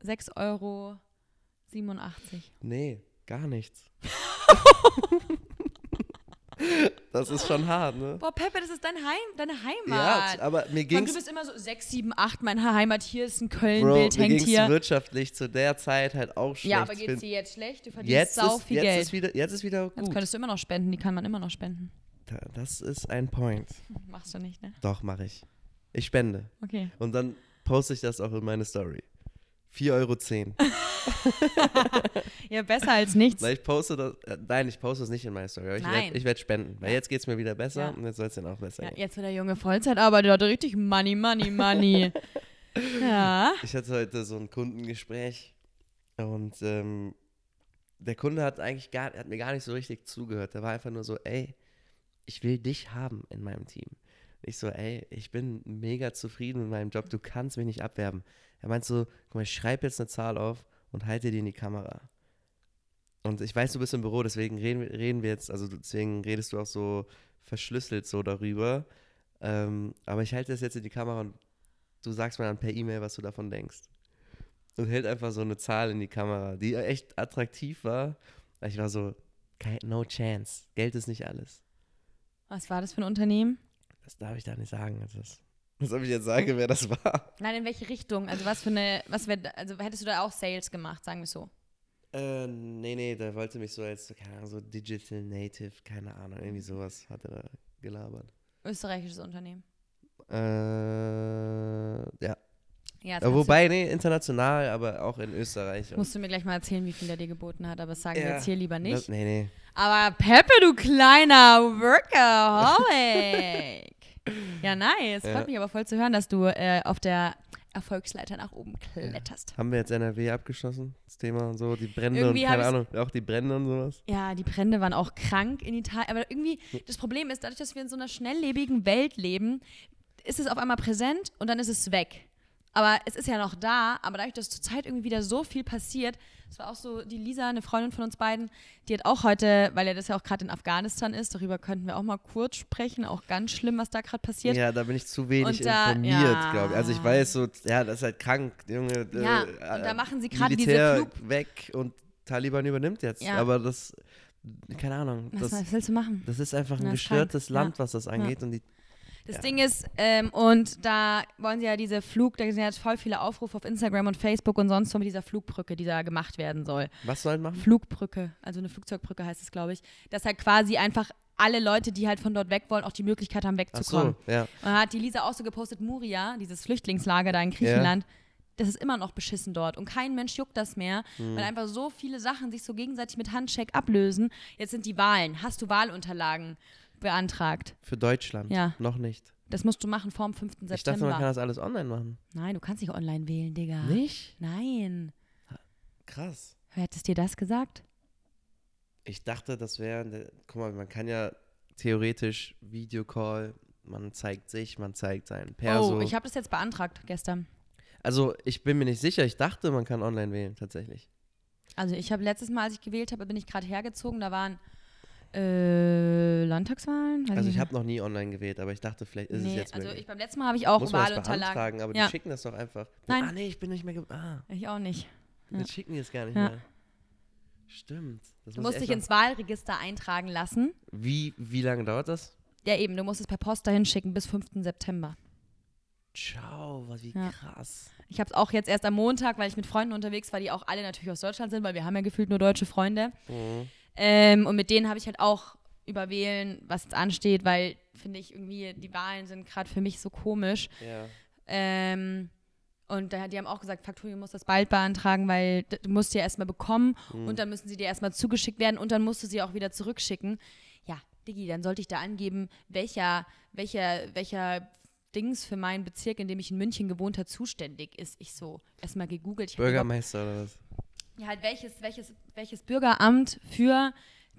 6,87 Euro. Nee, gar nichts. das ist schon hart, ne? Boah, Peppe, das ist dein Heim, deine Ja, Heimat. aber mir ging's, du bist immer so 6, 7, 8, meine Heimat, hier ist ein Köln-Bild, mir hängt ging's hier. wirtschaftlich zu der Zeit halt auch schlecht. Ja, aber geht's dir jetzt schlecht? Du verdienst jetzt sau ist, viel jetzt Geld. ist wieder, jetzt ist wieder Jetzt gut. könntest du immer noch spenden, die kann man immer noch spenden. Da- Das ist ein Point. Machst du nicht, ne? Doch, mache ich. Ich spende. Okay. Und dann poste ich das auch in meine Story. 4,10 Euro. Ja, besser als nichts. Weil ich poste das, äh, nein, ich poste es nicht in meine Story. Aber ich werde werd spenden. Weil jetzt geht es mir wieder besser Ja. und jetzt soll es dann auch besser Ja, gehen. jetzt, wo der Junge Vollzeit arbeitet, hat richtig Money, Money, Money. ja. Ich hatte heute so ein Kundengespräch Und ähm, der Kunde hat eigentlich gar, hat mir gar nicht so richtig zugehört. Der war einfach nur so, ey, ich will dich haben in meinem Team. Ich so, ey, ich bin mega zufrieden mit meinem Job, du kannst mich nicht abwerben. Er meint so, guck mal, ich schreibe jetzt eine Zahl auf und halte die in die Kamera. Und ich weiß, du bist im Büro, deswegen reden, reden wir jetzt, also deswegen redest du auch so verschlüsselt so darüber. Ähm, aber ich halte das jetzt in die Kamera und du sagst mir dann per E-Mail, was du davon denkst. Und hält einfach so eine Zahl in die Kamera, die echt attraktiv war. Ich war so, no chance. Geld ist nicht alles. Was war das für ein Unternehmen? Das darf ich da nicht sagen. Also das, was soll ich jetzt sagen, wer das war? Nein, in welche Richtung? Also was für eine, was wär, also hättest du da auch Sales gemacht, sagen wir so? Äh, nee, nee, der wollte mich so als, keine Ahnung, so Digital Native, keine Ahnung, irgendwie sowas hat er da gelabert. Österreichisches Unternehmen. Äh, ja. Ja, Aber wobei, nee, international, aber auch in Österreich. Musst du mir gleich mal erzählen, wie viel er dir geboten hat, aber das sagen Ja, wir jetzt hier lieber nicht. Das, nee, nee. Aber Peppe, du kleiner Workaholic. Ja, nice. Ja. Freut mich aber voll zu hören, dass du äh, auf der Erfolgsleiter nach oben kletterst. Haben wir jetzt NRW abgeschlossen, das Thema und so, die Brände Irgendwie und keine Ahnung, auch die Brände und sowas. Ja, die Brände waren auch krank in Italien. Aber irgendwie, das Problem ist, dadurch, dass wir in so einer schnelllebigen Welt leben, ist es auf einmal präsent und dann ist es weg. Aber es ist ja noch da, aber dadurch, dass zurzeit irgendwie wieder so viel passiert, es war auch so, die Lisa, eine Freundin von uns beiden, die hat auch heute, weil er das ja auch gerade in Afghanistan ist, darüber könnten wir auch mal kurz sprechen, auch ganz schlimm, was da gerade passiert. Ja, da bin ich zu wenig Und da- informiert, ja. glaube ich. Also ich weiß so, ja, das ist halt krank, Junge. Ja, äh, und da machen sie gerade diese Flug... weg und Taliban übernimmt jetzt. Ja. Aber das, keine Ahnung, Was, das, was willst du machen? das ist einfach ein ist gestörtes krank, ja. Land, was das angeht. Und die, Das Ja. Ding ist, ähm, und da wollen sie ja diese Flug, da sind jetzt voll viele Aufrufe auf Instagram und Facebook und sonst wo mit dieser Flugbrücke, die da gemacht werden soll. was soll machen? Flugbrücke, also eine Flugzeugbrücke heißt es, glaube ich, dass halt quasi einfach alle Leute, die halt von dort weg wollen, auch die Möglichkeit haben, Ach wegzukommen. so, ja. Und dann hat die Lisa auch so gepostet, Muria, dieses Flüchtlingslager da in Griechenland, das ist immer noch beschissen dort und kein Mensch juckt das mehr, Mhm. weil einfach so viele Sachen sich so gegenseitig mit Handcheck ablösen. Jetzt sind die Wahlen. Hast du Wahlunterlagen beantragt? Für Deutschland. Ja. Noch nicht. Das musst du machen vorm 5. September. Ich dachte, man kann das alles online machen. Nein, du kannst nicht online wählen, Digga. Nicht? Nein. Krass. Wer hat es dir das gesagt? Ich dachte, das wäre, guck mal, man kann ja theoretisch Videocall, man zeigt sich, man zeigt seinen Perso. Oh, ich habe das jetzt beantragt gestern. also ich bin mir nicht sicher, ich dachte, man kann online wählen, tatsächlich. Also ich habe letztes Mal, als ich gewählt habe, bin ich gerade hergezogen. Da waren äh, Landtagswahlen. Weiß Also ich habe noch nie online gewählt, aber ich dachte, vielleicht ist es nee, jetzt also möglich. ich, beim letzten Mal habe ich auch Muss man das Wahlunterlagen. beantragen, aber Ja. die schicken das doch einfach. Nein. Ah, nee, ich bin nicht mehr. Ah, Ich auch nicht. Ja. schicken die es gar nicht Ja. mehr. Stimmt. Das Du muss musst ich dich ins Wahlregister eintragen lassen. wie, wie lange dauert das? Ja, eben, du musst es per Post dahin schicken bis 5. September. Ciao, was wie Ja. krass. Ich habe es auch jetzt erst am Montag, weil ich mit Freunden unterwegs war, die auch alle natürlich aus Deutschland sind, weil wir haben ja gefühlt nur deutsche Freunde. Mhm. Ähm, und mit denen habe ich halt auch über Wählen, was jetzt ansteht, weil, finde ich, irgendwie, die Wahlen sind gerade für mich so komisch. Ja. Ähm, und da, die haben auch gesagt, Faktorio muss das bald beantragen, weil du musst die ja erstmal bekommen Mhm. und dann müssen sie dir erstmal zugeschickt werden und dann musst du sie auch wieder zurückschicken. Ja, Diggi, dann sollte ich da angeben, welcher, welcher, welcher Dings für meinen Bezirk, in dem ich in München gewohnt habe, zuständig ist. Ich so erstmal gegoogelt. Bürgermeister oder was? Ja, halt welches, welches, welches Bürgeramt für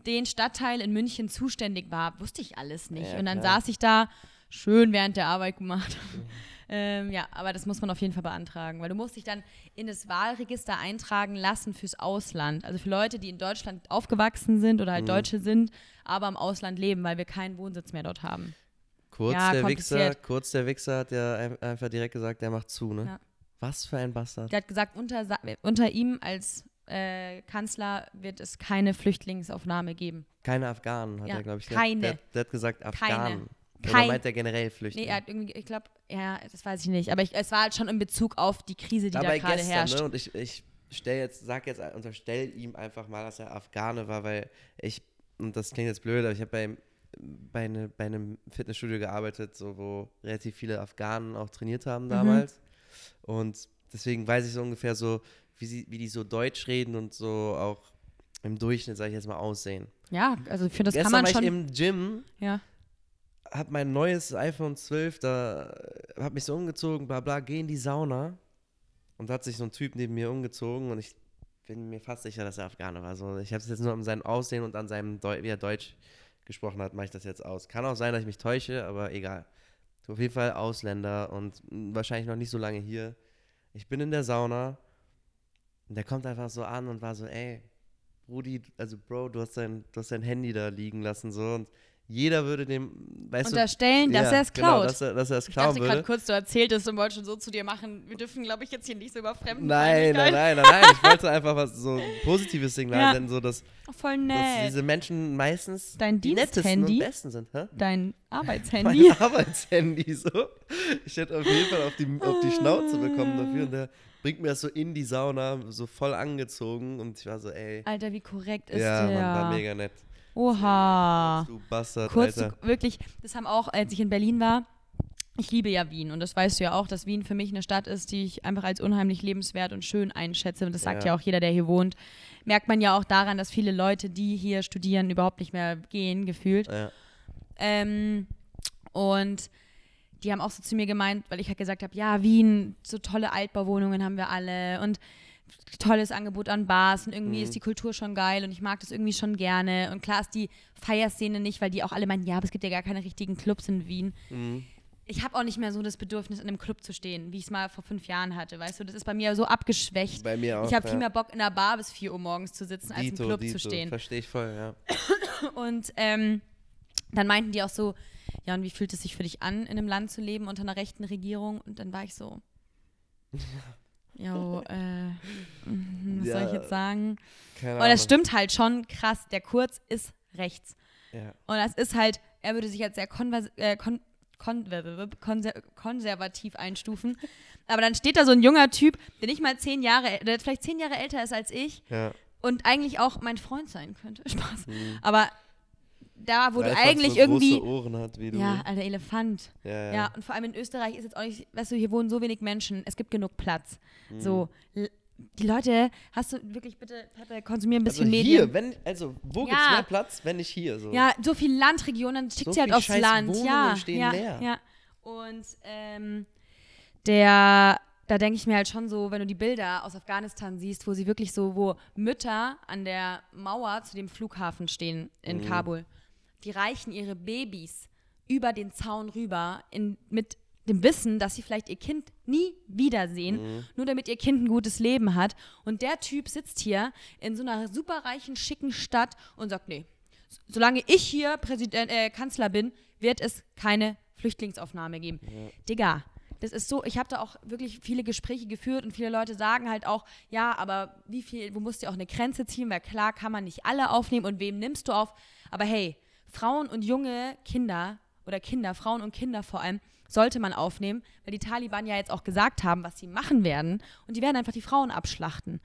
den Stadtteil in München zuständig war, wusste ich alles nicht. Ja, und dann klar. saß ich da, schön während der Arbeit gemacht. ähm, ja, aber das muss man auf jeden Fall beantragen, weil du musst dich dann in das Wahlregister eintragen lassen fürs Ausland. Also für Leute, die in Deutschland aufgewachsen sind oder halt Mhm. Deutsche sind, aber im Ausland leben, weil wir keinen Wohnsitz mehr dort haben. Kurz, Ja, der Wichser, kurz der Wichser hat ja ein- einfach direkt gesagt, der macht zu, ne? Ja. Was für ein Bastard. Der hat gesagt, unter, unter ihm als äh, Kanzler wird es keine Flüchtlingsaufnahme geben. Keine Afghanen, hat Ja, er, glaube ich. keine. Der, der hat gesagt Afghanen. Oder Kein- meint er generell Flüchtlinge? Nee, er hat irgendwie, ich glaube, ja, das weiß ich nicht. Aber ich, es war halt schon in Bezug auf die Krise, die Aber da gerade gestern, herrscht. ne? Und ich, ich stell jetzt, sag jetzt, unterstell ihm einfach mal, dass er Afghane war, weil ich, und das klingt jetzt blöd, aber ich habe bei, bei, ne, bei einem Fitnessstudio gearbeitet, so, wo relativ viele Afghanen auch trainiert Mhm. haben damals. Und deswegen weiß ich so ungefähr so, wie, sie, wie die so Deutsch reden und so auch im Durchschnitt, sage ich jetzt mal, aussehen. Ja, also für das Gestern kann man war schon. ich im Gym ja. hab mein neues iPhone 12, da hab mich so umgezogen, bla bla, geh in die Sauna. Und da hat sich so ein Typ neben mir umgezogen und ich bin mir fast sicher, dass er Afghane war. So, ich habe es jetzt nur an seinem Aussehen und an seinem, Deu wie er Deutsch gesprochen hat, mache ich das jetzt aus. Kann auch sein, dass ich mich täusche, aber egal. Auf jeden Fall Ausländer und wahrscheinlich noch nicht so lange hier. Ich bin in der Sauna und der kommt einfach so an und war so, ey, Rudi, also Bro, du hast dein, du hast dein Handy da liegen lassen so und jeder würde dem, weißt Unterstellen, du, dass er es klaut. Genau, dass er, dass er es ich klauen dachte gerade kurz, du erzähltest und wolltest schon so zu dir machen. Wir dürfen, glaube ich, jetzt hier nicht so über Fremden Nein, nein, nein, nein, nein. Ich wollte einfach was so ein positives Signal Ja. senden, so dass, Oh, voll dass nett. diese Menschen meistens Dein die nettesten und besten sind. Hä? Dein Arbeitshandy. Mein Arbeitshandy so. Ich hätte auf jeden Fall auf die, auf die Schnauze bekommen dafür und der bringt mir das so in die Sauna, so voll angezogen und ich war so, ey. Alter, wie korrekt ist Ja, der? Mann, war mega nett. Oha. Du Bastard, Kurz, Alter. wirklich, das haben auch, als ich in Berlin war, ich liebe ja Wien und das weißt du ja auch, dass Wien für mich eine Stadt ist, die ich einfach als unheimlich lebenswert und schön einschätze. Und das sagt Ja. ja auch jeder, der hier wohnt. Merkt man ja auch daran, dass viele Leute, die hier studieren, überhaupt nicht mehr gehen, gefühlt. Ja. Ähm, und die haben auch so zu mir gemeint, weil ich halt gesagt habe, ja, Wien, so tolle Altbauwohnungen haben wir alle und tolles Angebot an Bars und irgendwie Mhm. ist die Kultur schon geil und ich mag das irgendwie schon gerne. Und klar ist die Feierszene nicht, weil die auch alle meinen, ja, aber es gibt ja gar keine richtigen Clubs in Wien. Mhm. Ich habe auch nicht mehr so das Bedürfnis, in einem Club zu stehen, wie ich es mal vor fünf Jahren hatte. Weißt du, das ist bei mir so abgeschwächt. Bei mir auch. Ich habe ja. viel mehr Bock, in einer Bar bis 4 Uhr morgens zu sitzen, als im Dito, Club Dito. zu stehen. Verstehe ich voll, ja. Und ähm, dann meinten die auch so, ja, und wie fühlt es sich für dich an, in einem Land zu leben unter einer rechten Regierung? Und dann war ich so, jo, äh, mhm, was soll ich Ja, jetzt sagen? Keine Und das stimmt halt schon krass, der Kurz ist rechts. Ja. Und das ist halt, er würde sich als sehr konvers äh, kon kon konser konservativ einstufen. Aber dann steht da so ein junger Typ, der nicht mal zehn Jahre, der vielleicht zehn Jahre älter ist als ich ja. und eigentlich auch mein Freund sein könnte. Spaß. Aber da, wo Weil du eigentlich so irgendwie. Ohren hat, wie du. Ja, alter Elefant. ja, ja. Ja. und vor allem in Österreich ist jetzt auch nicht, weißt du, hier wohnen so wenig Menschen, es gibt genug Platz. Mhm. So, die Leute, hast du wirklich bitte, Peppe, konsumier ein Also bisschen hier, Medien. wenn, also wo Ja. gibt's mehr Platz, wenn nicht hier? So. Ja, so viel Landregionen, dann schickt So sie halt aufs scheiß Land. Wohnungen ja, stehen ja, leer. ja. Und ähm, der, da denke ich mir halt schon so, wenn du die Bilder aus Afghanistan siehst, wo sie wirklich so, wo Mütter an der Mauer zu dem Flughafen stehen in Mhm. Kabul, die reichen ihre Babys über den Zaun rüber in, mit dem Wissen, dass sie vielleicht ihr Kind nie wiedersehen, Mhm. nur damit ihr Kind ein gutes Leben hat. Und der Typ sitzt hier in so einer superreichen, schicken Stadt und sagt, nee, solange ich hier Präsident, äh, Kanzler bin, wird es keine Flüchtlingsaufnahme geben. Digga, das ist so, ich habe da auch wirklich viele Gespräche geführt und viele Leute sagen halt auch, ja, aber wie viel, wo musst du auch eine Grenze ziehen, weil klar kann man nicht alle aufnehmen und wem nimmst du auf? Aber hey, Frauen und junge Kinder oder Kinder, Frauen und Kinder vor allem, sollte man aufnehmen, weil die Taliban ja jetzt auch gesagt haben, was sie machen werden und die werden einfach die Frauen abschlachten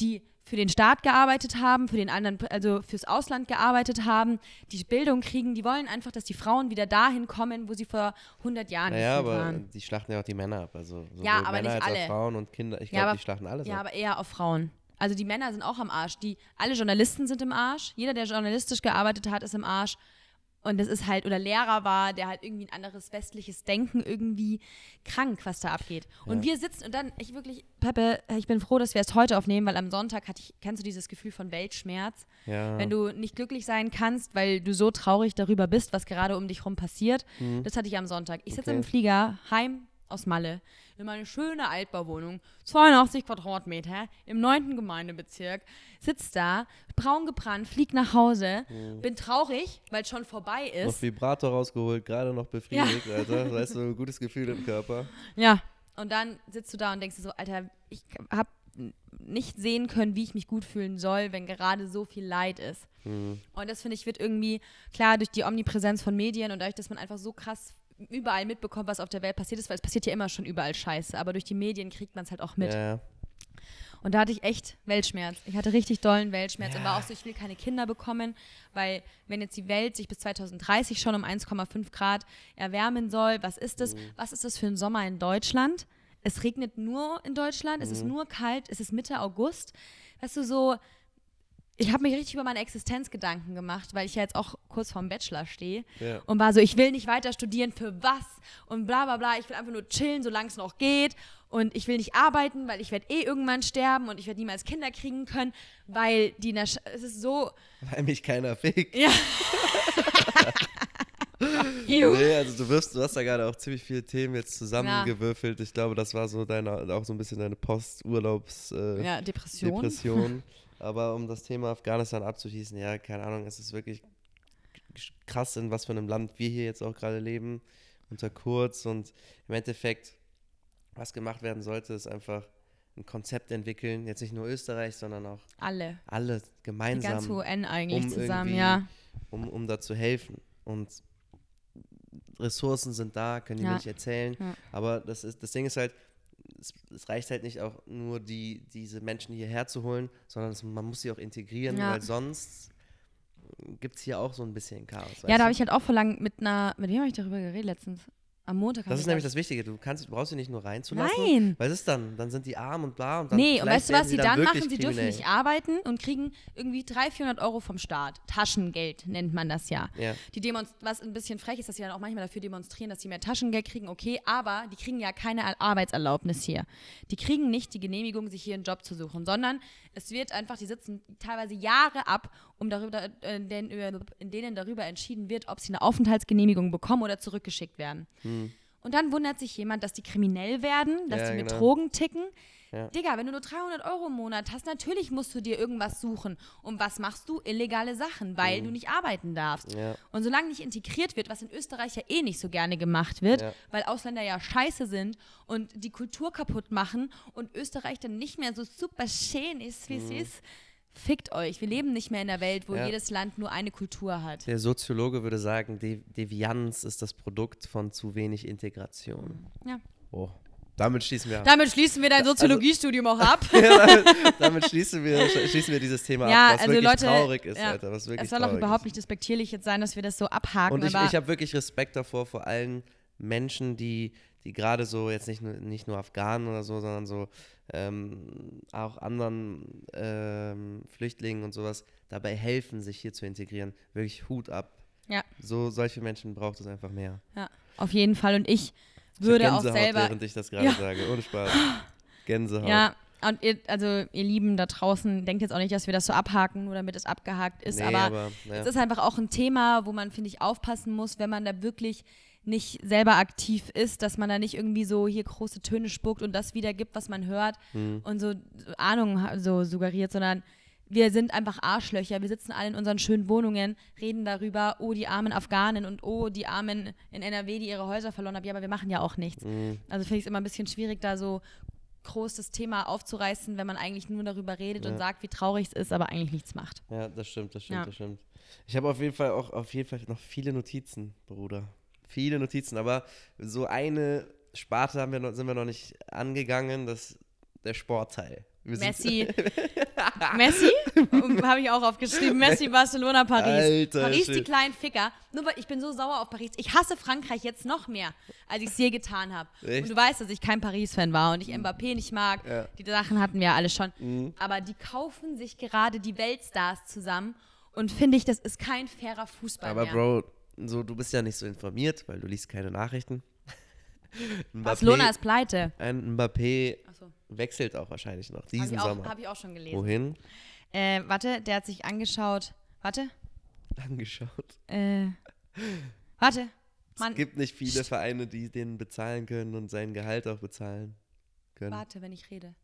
die für den Staat gearbeitet haben, für den anderen, also fürs Ausland gearbeitet haben, die Bildung kriegen, die wollen einfach, dass die Frauen wieder dahin kommen, wo sie vor 100 Jahren Naja, aber waren. die schlachten ja auch die Männer ab. Also Ja, aber Männer nicht alle. Frauen und Kinder. Ich Ja, glaube, die schlachten alles Ja, ab. aber eher auf Frauen. Also die Männer sind auch am Arsch. Die, alle Journalisten sind im Arsch. Jeder, der journalistisch gearbeitet hat, ist im Arsch. Und das ist halt, oder Lehrer war, der halt irgendwie ein anderes westliches Denken irgendwie krank, was da abgeht. Und wir sitzen, und dann, ich wirklich, Peppe, ich bin froh, dass wir es heute aufnehmen, weil am Sonntag hatte ich, kennst du dieses Gefühl von Weltschmerz? Ja. Wenn du nicht glücklich sein kannst, weil du so traurig darüber bist, was gerade um dich rum passiert. Das hatte ich am Sonntag. Ich sitze Okay. im Flieger heim aus Malle in meine schöne Altbauwohnung, 82 Quadratmeter im 9. Gemeindebezirk, sitz da, braun gebrannt, flieg nach Hause, bin traurig, weil es schon vorbei noch ist. Vibrator rausgeholt, gerade noch befriedigt, Alter. Weißt du, ein gutes Gefühl im Körper. Ja. Und dann sitzt du da und denkst dir so, Alter, ich habe nicht sehen können, wie ich mich gut fühlen soll, wenn gerade so viel Leid ist. Mhm. Und das finde ich wird irgendwie klar durch die Omnipräsenz von Medien und dadurch, dass man einfach so krass überall mitbekommt, was auf der Welt passiert ist, weil es passiert ja immer schon überall Scheiße, aber durch die Medien kriegt man es halt auch mit. Ja, ja. Und da hatte ich echt Weltschmerz. Ich hatte richtig dollen Weltschmerz und war auch so, ich will keine Kinder bekommen, weil wenn jetzt die Welt sich bis 2030 schon um 1,5 Grad erwärmen soll, was ist das? Was ist das für ein Sommer in Deutschland? Es regnet nur in Deutschland, es ist nur kalt, es ist Mitte August. Weißt du, so, ich habe mich richtig über meine Existenz Gedanken gemacht, weil ich ja jetzt auch kurz vorm Bachelor stehe Ja. und war so, ich will nicht weiter studieren, für was und bla bla bla, ich will einfach nur chillen, solange es noch geht und ich will nicht arbeiten, weil ich werde eh irgendwann sterben und ich werde niemals Kinder kriegen können, weil die, es ist so, Weil mich keiner fickt. ja. Nee, also du wirst, du hast da gerade auch ziemlich viele Themen jetzt zusammengewürfelt. Ich glaube, das war so deine, auch so ein bisschen deine Post-Urlaubs- äh, ja, Depression. Depression. Aber um das Thema Afghanistan abzuschließen, ja, keine Ahnung, es ist wirklich krass, in was für einem Land wir hier jetzt auch gerade leben, unter Kurz. Und im Endeffekt, was gemacht werden sollte, ist einfach ein Konzept entwickeln. Jetzt nicht nur Österreich, sondern auch Alle. alle Die ganze gemeinsam, UN eigentlich um zusammen, ja. um, um da zu helfen. Und Ressourcen sind da, können die Ja. mir nicht erzählen. Ja. Aber das, ist, das Ding ist halt, es, es reicht halt nicht auch nur, die, diese Menschen hierher zu holen, sondern es, man muss sie auch integrieren, Ja. weil sonst gibt es hier auch so ein bisschen Chaos. Ja, da habe ich halt auch vor lang mit einer, mit wem habe ich darüber geredet letztens? Am Montag. das ist ich nämlich das. Wichtige. Du kannst, du brauchst sie nicht nur reinzulassen. Nein. Weil es ist dann, dann sind die arm und bla und dann Nee, und weißt du, was sie dann wirklich machen? Sie dürfen nicht arbeiten und kriegen irgendwie 300, 400 Euro vom Staat. Taschengeld nennt man das ja. Ja. Die demonst was ein bisschen frech ist, dass sie dann auch manchmal dafür demonstrieren, dass sie mehr Taschengeld kriegen, okay, aber die kriegen ja keine Ar- Arbeitserlaubnis hier. Die kriegen nicht die Genehmigung, sich hier einen Job zu suchen, sondern es wird einfach, die sitzen teilweise Jahre ab, um darüber, äh, den, in denen darüber entschieden wird, ob sie eine Aufenthaltsgenehmigung bekommen oder zurückgeschickt werden. Und dann wundert sich jemand, dass die kriminell werden, dass Ja, die mit genau. Drogen ticken. Ja. Digga, wenn du nur 300 Euro im Monat hast, natürlich musst du dir irgendwas suchen. Und was machst du? Illegale Sachen, weil du nicht arbeiten darfst. Mhm. Ja. Und solange nicht integriert wird, was in Österreich ja eh nicht so gerne gemacht wird, Ja. weil Ausländer ja scheiße sind und die Kultur kaputt machen und Österreich dann nicht mehr so super schön ist, wie es ist, fickt euch. Wir leben nicht mehr in einer Welt, wo. Ja. jedes Land nur eine Kultur hat. Der Soziologe würde sagen, De Devianz ist das Produkt von zu wenig Integration. Ja. Oh. Damit schließen wir ab. Damit schließen wir dein Also Soziologiestudium auch ab. ja, damit, damit schließen, wir, schließen wir dieses Thema Ja, ab, was also wirklich Leute, traurig ist, ja, Alter. Was wirklich es soll auch überhaupt ist. nicht despektierlich jetzt sein, dass wir das so abhaken. Und ich, ich habe wirklich Respekt davor, vor allen Menschen, die, die gerade so, jetzt nicht nur, nicht nur Afghanen oder so, sondern so ähm, auch anderen ähm, Flüchtlingen und sowas dabei helfen, sich hier zu integrieren. Wirklich Hut ab. ja, So, solche Menschen braucht es einfach mehr. ja, auf jeden Fall. Und ich Ich würde hab auch Gänsehaut, selber. während ich das gerade Ja. sage. Ohne Spaß. Gänsehaut. Ja, und ihr, also ihr Lieben da draußen, denkt jetzt auch nicht, dass wir das so abhaken, nur damit es abgehakt ist. Nee, aber aber, ja. es ist einfach auch ein Thema, wo man, finde ich, aufpassen muss, wenn man da wirklich nicht selber aktiv ist, dass man da nicht irgendwie so hier große Töne spuckt und das wiedergibt, was man hört Hm. und so Ahnung ha- so suggeriert, sondern wir sind einfach Arschlöcher. Wir sitzen alle in unseren schönen Wohnungen, reden darüber, oh, die armen Afghanen und oh, die armen in NRW, die ihre Häuser verloren haben. Ja, aber wir machen ja auch nichts. Mhm. Also finde ich es immer ein bisschen schwierig, da so groß das Thema aufzureißen, wenn man eigentlich nur darüber redet Ja. und sagt, wie traurig es ist, aber eigentlich nichts macht. Ja, das stimmt, das stimmt, Ja. das stimmt. Ich habe auf jeden Fall auch auf jeden Fall noch viele Notizen, Bruder. Viele Notizen, aber so eine Sparte haben wir noch, sind wir noch nicht angegangen, das der Sportteil. Wir Messi. Messi? Habe ich auch aufgeschrieben. Messi, Barcelona, Paris. Alter, Paris, shit. die kleinen Ficker. Nur weil ich bin so sauer auf Paris. Ich hasse Frankreich jetzt noch mehr, als ich es je getan habe. Und du weißt, dass ich kein Paris-Fan war und ich Mbappé nicht mag. Ja. Die Sachen hatten wir ja alle schon. Mhm. Aber die kaufen sich gerade die Weltstars zusammen. Und finde ich, das ist kein fairer Fußball Aber mehr. Bro, so, du bist ja nicht so informiert, weil du liest keine Nachrichten. Barcelona ist pleite. ein Mbappé Achso, wechselt auch wahrscheinlich noch habe diesen ich, auch- Sommer. hab ich auch schon gelesen. Wohin? Äh, warte, der hat sich angeschaut. Warte. Angeschaut. Äh, warte. Mann, es gibt nicht viele Vereine, die den bezahlen können und sein Gehalt auch bezahlen können. warte, wenn ich rede.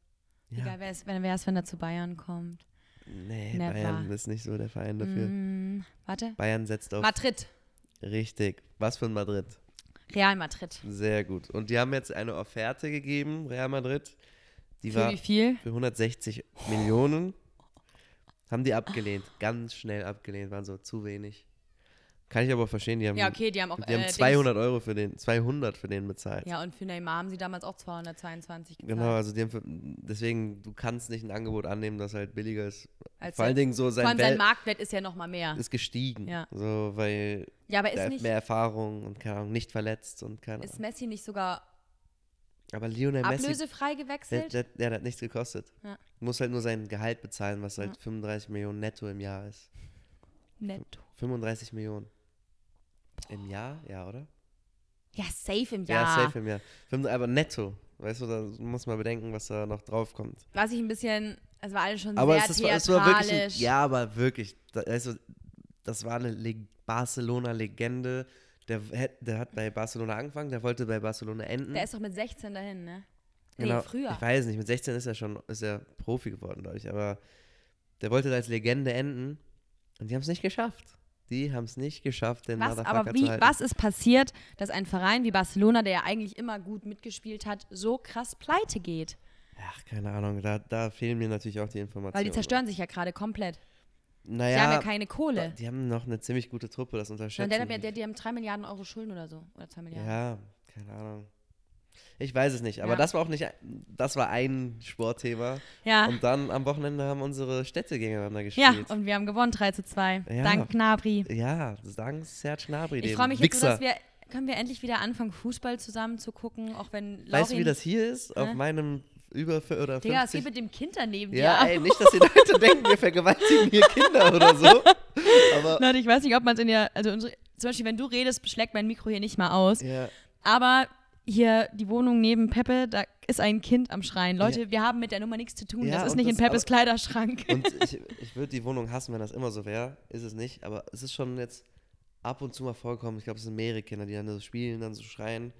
Ja. Egal, wer es, wenn, wer es, wenn er zu Bayern kommt. Nee, Never. Bayern ist nicht so der Verein dafür. Mm, warte. Bayern setzt auf Madrid. Richtig. Was für ein Madrid. Real Madrid. Sehr gut. Und die haben jetzt eine Offerte gegeben, Real Madrid. Die Für war wie viel? für 160 Millionen. Haben die abgelehnt. Ganz schnell abgelehnt. Waren so zu wenig. Kann ich aber verstehen. Die haben, Ja, okay, die haben auch. die haben äh, 200 Euro für den, 200 für den bezahlt. Ja, und für Neymar haben sie damals auch 222 gezahlt. Genau, also die haben für, deswegen, du kannst nicht ein Angebot annehmen, das halt billiger ist. Als Vor allen der- Dingen so sein allem sein Wert Marktwert ist ja noch mal mehr. ist gestiegen. Ja. So, weil Ja, aber ist ist nicht. mehr Erfahrung und keine Ahnung, nicht verletzt und keine Ist Ahnung. Messi nicht sogar Aber Lionel Messi, Ablösefrei der, gewechselt. der, der hat nichts gekostet. Ja. Muss halt nur sein Gehalt bezahlen, was halt Ja. 35 Millionen netto im Jahr ist. Netto. 35 Millionen. Im Jahr? Ja, oder? Ja, safe im Ja, Jahr. safe im Jahr. Aber netto. Weißt du, da muss man bedenken, was da noch drauf kommt. Was ich ein bisschen, es war alles schon Aber sehr es, ist, es war wirklich. Ein, theatralisch. ja, aber wirklich. Da, also, das war eine Le Barcelona-Legende. Der, der hat bei Barcelona angefangen, der wollte bei Barcelona enden. Der ist doch mit 16 dahin, ne? Nee, Genau. früher. Ich weiß nicht, mit 16 ist er schon ist er Profi geworden, glaube ich. Aber der wollte da als Legende enden und die haben es nicht geschafft. Die haben es nicht geschafft, den Was, Motherfucker aber zu wie, halten. was ist passiert, dass ein Verein wie Barcelona, der ja eigentlich immer gut mitgespielt hat, so krass pleite geht? Ach, keine Ahnung, da, da fehlen mir natürlich auch die Informationen. Weil die zerstören sich ja gerade komplett. Naja, Sie haben ja keine Kohle. die haben noch eine ziemlich gute Truppe, das Und unterschätzen. der, der, der, die haben 3 Milliarden Euro Schulden oder so. Oder 2 Milliarden. Ja, keine Ahnung. Ich weiß es nicht, aber Ja. das war auch nicht, das war ein Sportthema. Ja. Und dann am Wochenende haben unsere Städte gegeneinander Ja, gespielt. und wir haben gewonnen 3 zu 2. Ja. Dank Gnabry. Ja, dank Serge Gnabry, Ich freue mich jetzt so, dass wir, können wir endlich wieder anfangen, Fußball zusammen zu gucken, auch wenn Laurin, Weißt du, wie das hier ist? Auf Hä? meinem über oder 50. Digga, es geht mit dem Kind daneben ja, dir. ey, nicht, dass die Leute denken, wir vergewaltigen hier Kinder oder so. Aber Leute, ich weiß nicht, ob man es in der, also unsere, zum Beispiel, wenn du redest, schlägt mein Mikro hier nicht mal aus. ja, Aber hier die Wohnung neben Peppe, da ist ein Kind am Schreien. Leute, wir haben mit der Nummer nichts zu tun. Ja, das ist nicht in das- Peppes Kleiderschrank. und ich, ich würde die Wohnung hassen, wenn das immer so wäre. Ist es nicht, aber es ist schon jetzt ab und zu mal vorgekommen. Ich glaube, es sind mehrere Kinder, die dann so spielen, dann so schreien.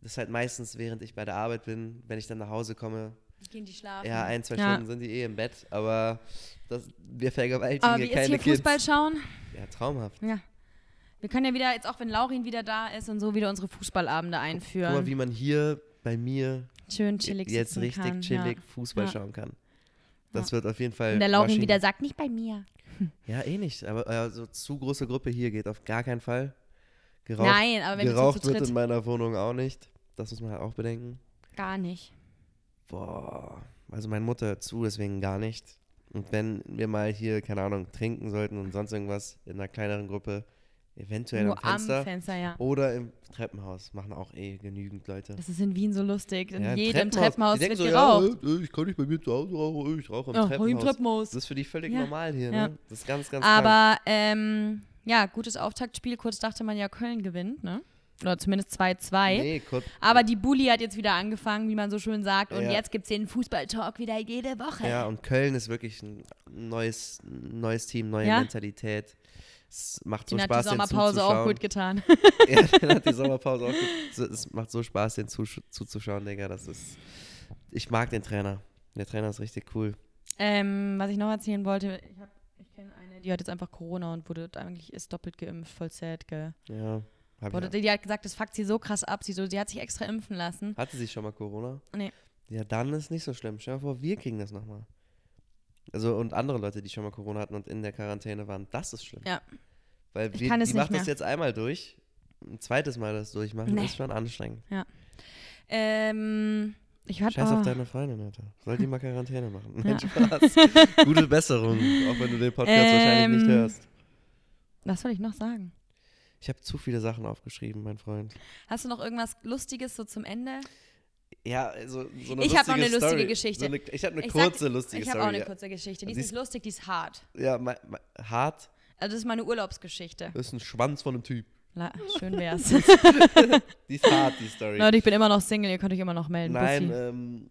Das ist halt meistens, während ich bei der Arbeit bin, wenn ich dann nach Hause komme. Gehen die schlafen. Ja, ein, zwei Ja. Stunden sind die eh im Bett, aber das, wir vergewaltigen Aber hier wie ist keine hier Kids. Fußball schauen? Ja, traumhaft. Ja. Wir können ja wieder, jetzt auch wenn Laurin wieder da ist und so wieder unsere Fußballabende einführen. Guck mal, wie man hier bei mir Schön chillig jetzt richtig kann. chillig Fußball Ja. schauen kann. Das wird auf jeden Fall. Ja. Und der Laurin Maschine. wieder sagt, nicht bei mir. Ja, eh nicht. Aber äh, so zu große Gruppe hier geht auf gar keinen Fall. Geraucht, Nein, aber wenn du geraucht wird in meiner Wohnung auch nicht. Das muss man halt auch bedenken. gar nicht. Boah. Also meine Mutter zu, deswegen gar nicht. Und wenn wir mal hier, keine Ahnung, trinken sollten und sonst irgendwas in einer kleineren Gruppe, eventuell Nur am Fenster am Fenster, ja. oder im Treppenhaus, machen auch eh genügend Leute. Das ist in Wien so lustig. In Ja, jedem Treppenhaus denken wird so, geraucht. Ja, äh, ich kann nicht bei mir zu Hause rauchen, ich rauche im Ja, Treppenhaus. im Treppenhaus. Das ist für die völlig Ja. normal hier, ne? Das ist ganz, ganz. Aber ähm, ja, gutes Auftaktspiel. Kurz dachte man ja, Köln gewinnt, ne? Oder zumindest 2-2. Nee, Aber die Bulli hat jetzt wieder angefangen, wie man so schön sagt. Und jetzt gibt es den Fußball-Talk wieder jede Woche. ja, und Köln ist wirklich ein neues, neues Team, neue? Mentalität. Es macht so Den hat die Spaß, den Sommerpause auch gut getan. ja, den hat die Sommerpause auch gut. Es macht so Spaß, den zusch- zuzuschauen, Digga. Das ist. Ich mag den Trainer. Der Trainer ist richtig cool. ähm, was ich noch erzählen wollte, ich, hab- ich kenne eine, die hat jetzt einfach Corona und wurde eigentlich ist doppelt geimpft, voll sad, gell? Ja. Hab ich, die, die hat gesagt, das fuckt sie so krass ab. Sie, so, sie hat sich extra impfen lassen. hatte sie schon mal Corona? Nee. Ja, dann ist nicht so schlimm. Stell dir vor, wir kriegen das nochmal. Also, und andere Leute, die schon mal Corona hatten und in der Quarantäne waren, das ist schlimm. Ja. Weil Ich wir, kann es die nicht macht das mehr. jetzt einmal durch. Ein zweites Mal das durchmachen, Nee. ist schon anstrengend. Ähm, ich hatte Scheiß oh, auf deine Freundin, Alter. Soll die mal Quarantäne machen? Nein, Spaß. Gute Besserung, auch wenn du den Podcast wahrscheinlich nicht Ähm, hörst. Was soll ich noch sagen? Ich habe zu viele Sachen aufgeschrieben, mein Freund. Hast du noch irgendwas Lustiges so zum Ende? Ja, also so eine Ich hab noch eine lustige Story. Geschichte. So eine, ich habe eine Ich sag- kurze, lustige Ich habe auch eine kurze Geschichte. Die ist nicht ist- lustig, die ist hart. ja, ma, ma, hart Also das ist meine Urlaubsgeschichte. ist ein Schwanz von einem Typ. La schön wär's. Die ist hart, die Story. Leute, ich bin immer noch Single, ihr könnt euch immer noch melden. Nein, ähm,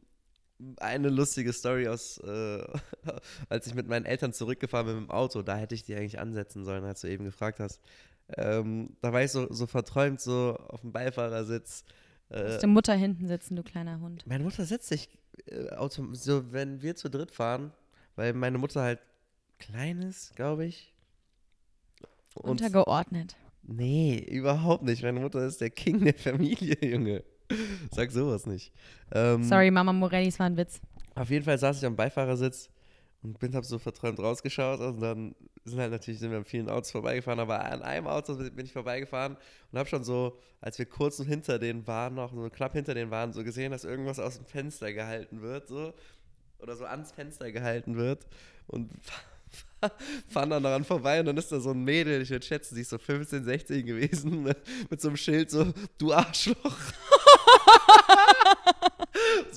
eine lustige Story aus, äh, als ich mit meinen Eltern zurückgefahren bin mit dem Auto, da hätte ich die eigentlich ansetzen sollen, als du eben gefragt hast. Ähm, da war ich so, so verträumt, so auf dem Beifahrersitz. Äh, Lass die Mutter hinten sitzen, du kleiner Hund. meine Mutter setzt sich, äh, so wenn wir zu dritt fahren, weil meine Mutter halt klein ist, glaube ich. Und Untergeordnet. Nee, überhaupt nicht. Meine Mutter ist der King der Familie, Junge. Sag sowas nicht. Ähm, Sorry, Mama Morelli, es war ein Witz. Auf jeden Fall saß ich am Beifahrersitz und bin hab so verträumt rausgeschaut und dann sind halt natürlich sind wir an vielen Autos vorbeigefahren, aber an einem Auto bin ich vorbeigefahren und habe schon so, als wir kurz hinter denen waren, noch so knapp hinter denen waren, so gesehen, dass irgendwas aus dem Fenster gehalten wird, so oder so ans Fenster gehalten wird und fahren dann daran vorbei und dann ist da so ein Mädel, ich würde schätzen, sie ist so 15, 16 gewesen, mit so einem Schild so, du Arschloch.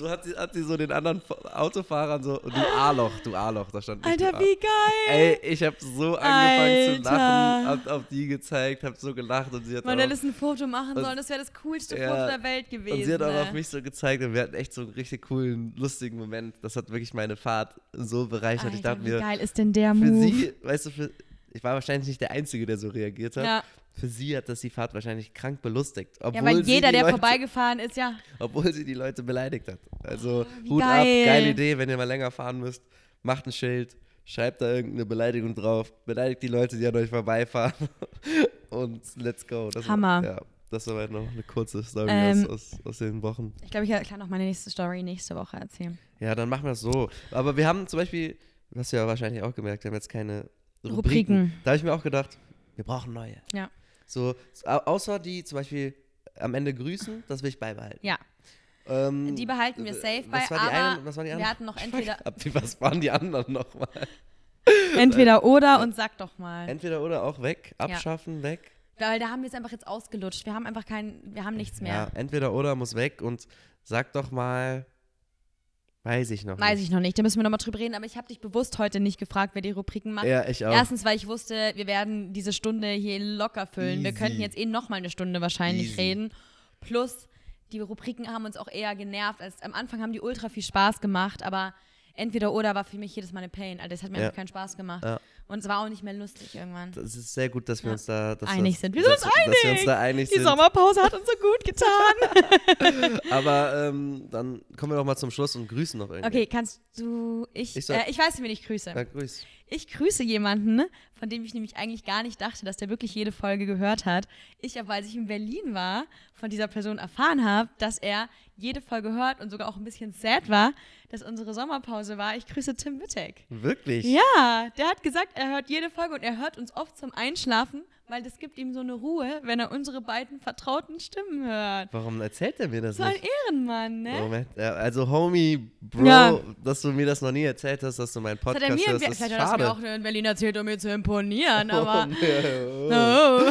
so hat sie, hat sie so den anderen Fa- Autofahrern so, du A-Loch, du A-Loch, da stand Alter, wie geil. Ey, ich hab so angefangen zu Alter. lachen, hab auf die gezeigt, hab so gelacht und sie hat Man hätte ein Foto machen sollen, das wäre das coolste Ja, Foto der Welt gewesen. und sie hat auch ne? auf mich so gezeigt und wir hatten echt so einen richtig coolen, lustigen Moment. Das hat wirklich meine Fahrt so bereichert. Alter, ich dachte wie mir, geil ist denn der für Move? sie, weißt du, für, ich war wahrscheinlich nicht der Einzige, der so reagiert hat. ja. Für sie hat das die Fahrt wahrscheinlich krank belustigt. Obwohl ja, weil jeder, der Leute, vorbeigefahren ist, ja. Obwohl sie die Leute beleidigt hat. Also Oh, Hut ab, geil. geile Idee, wenn ihr mal länger fahren müsst. Macht ein Schild, schreibt da irgendeine Beleidigung drauf, beleidigt die Leute, die an euch vorbeifahren und let's go. Das Hammer. War, ja, das war halt noch eine kurze Story Ähm, aus, aus, aus den Wochen. Ich glaube, ich kann auch meine nächste Story nächste Woche erzählen. Ja, dann machen wir es so. Aber wir haben zum Beispiel, du ja wahrscheinlich auch gemerkt, wir haben jetzt keine Rubriken. Rubriken. Da habe ich mir auch gedacht, wir brauchen neue. Ja. So, au- außer die zum Beispiel am Ende grüßen, das will ich beibehalten. Ja, Ähm, die behalten wir safe bei, was war die aber eine, was war die wir andere? hatten noch entweder, Was waren die anderen nochmal? entweder oder und sag doch mal. Entweder oder auch weg, abschaffen, weg. Weil da haben wir es einfach jetzt ausgelutscht. Wir haben einfach kein, wir haben nichts mehr. Ja, entweder oder muss weg und sag doch mal, weiß ich noch Weiß nicht. ich noch nicht, da müssen wir nochmal drüber reden, aber ich habe dich bewusst heute nicht gefragt, wer die Rubriken macht. Ja, ich auch. Erstens, weil ich wusste, wir werden diese Stunde hier locker füllen. Wir Easy. könnten jetzt eh nochmal eine Stunde wahrscheinlich Easy. reden. Plus, die Rubriken haben uns auch eher genervt. Als, am Anfang haben die ultra viel Spaß gemacht, aber entweder oder war für mich jedes Mal eine Pain. Also das hat mir Ja. einfach keinen Spaß gemacht. Ja. Und es war auch nicht mehr lustig irgendwann. das ist sehr gut, dass wir Ja. uns da Einig das, sind. Wir sind dass, uns Dass wir uns einig. da einig Die sind. Sommerpause hat uns so gut getan. Aber ähm, dann kommen wir doch mal zum Schluss und grüßen noch irgendwie. Okay, kannst du. Ich, Ich sag- äh, ich weiß, wen ich grüße. Ja, grüß. Ich grüße jemanden, von dem ich nämlich eigentlich gar nicht dachte, dass der wirklich jede Folge gehört hat. Ich aber, als ich in Berlin war, von dieser Person erfahren habe, dass er jede Folge hört und sogar auch ein bisschen sad war, dass unsere Sommerpause war. Ich grüße Tim Wittek. Wirklich? Ja, der hat gesagt, er hört jede Folge und er hört uns oft zum Einschlafen, weil das gibt ihm so eine Ruhe, wenn er unsere beiden vertrauten Stimmen hört. Warum erzählt er mir das So ein nicht? Ehrenmann, ne? Moment, also Homie, Bro, Ja. dass du mir das noch nie erzählt hast, dass du meinen Das hat Podcast er mir, hörst, ist vielleicht hat er das mir schade. auch in Berlin erzählt, um mir zu imponieren, aber Oh,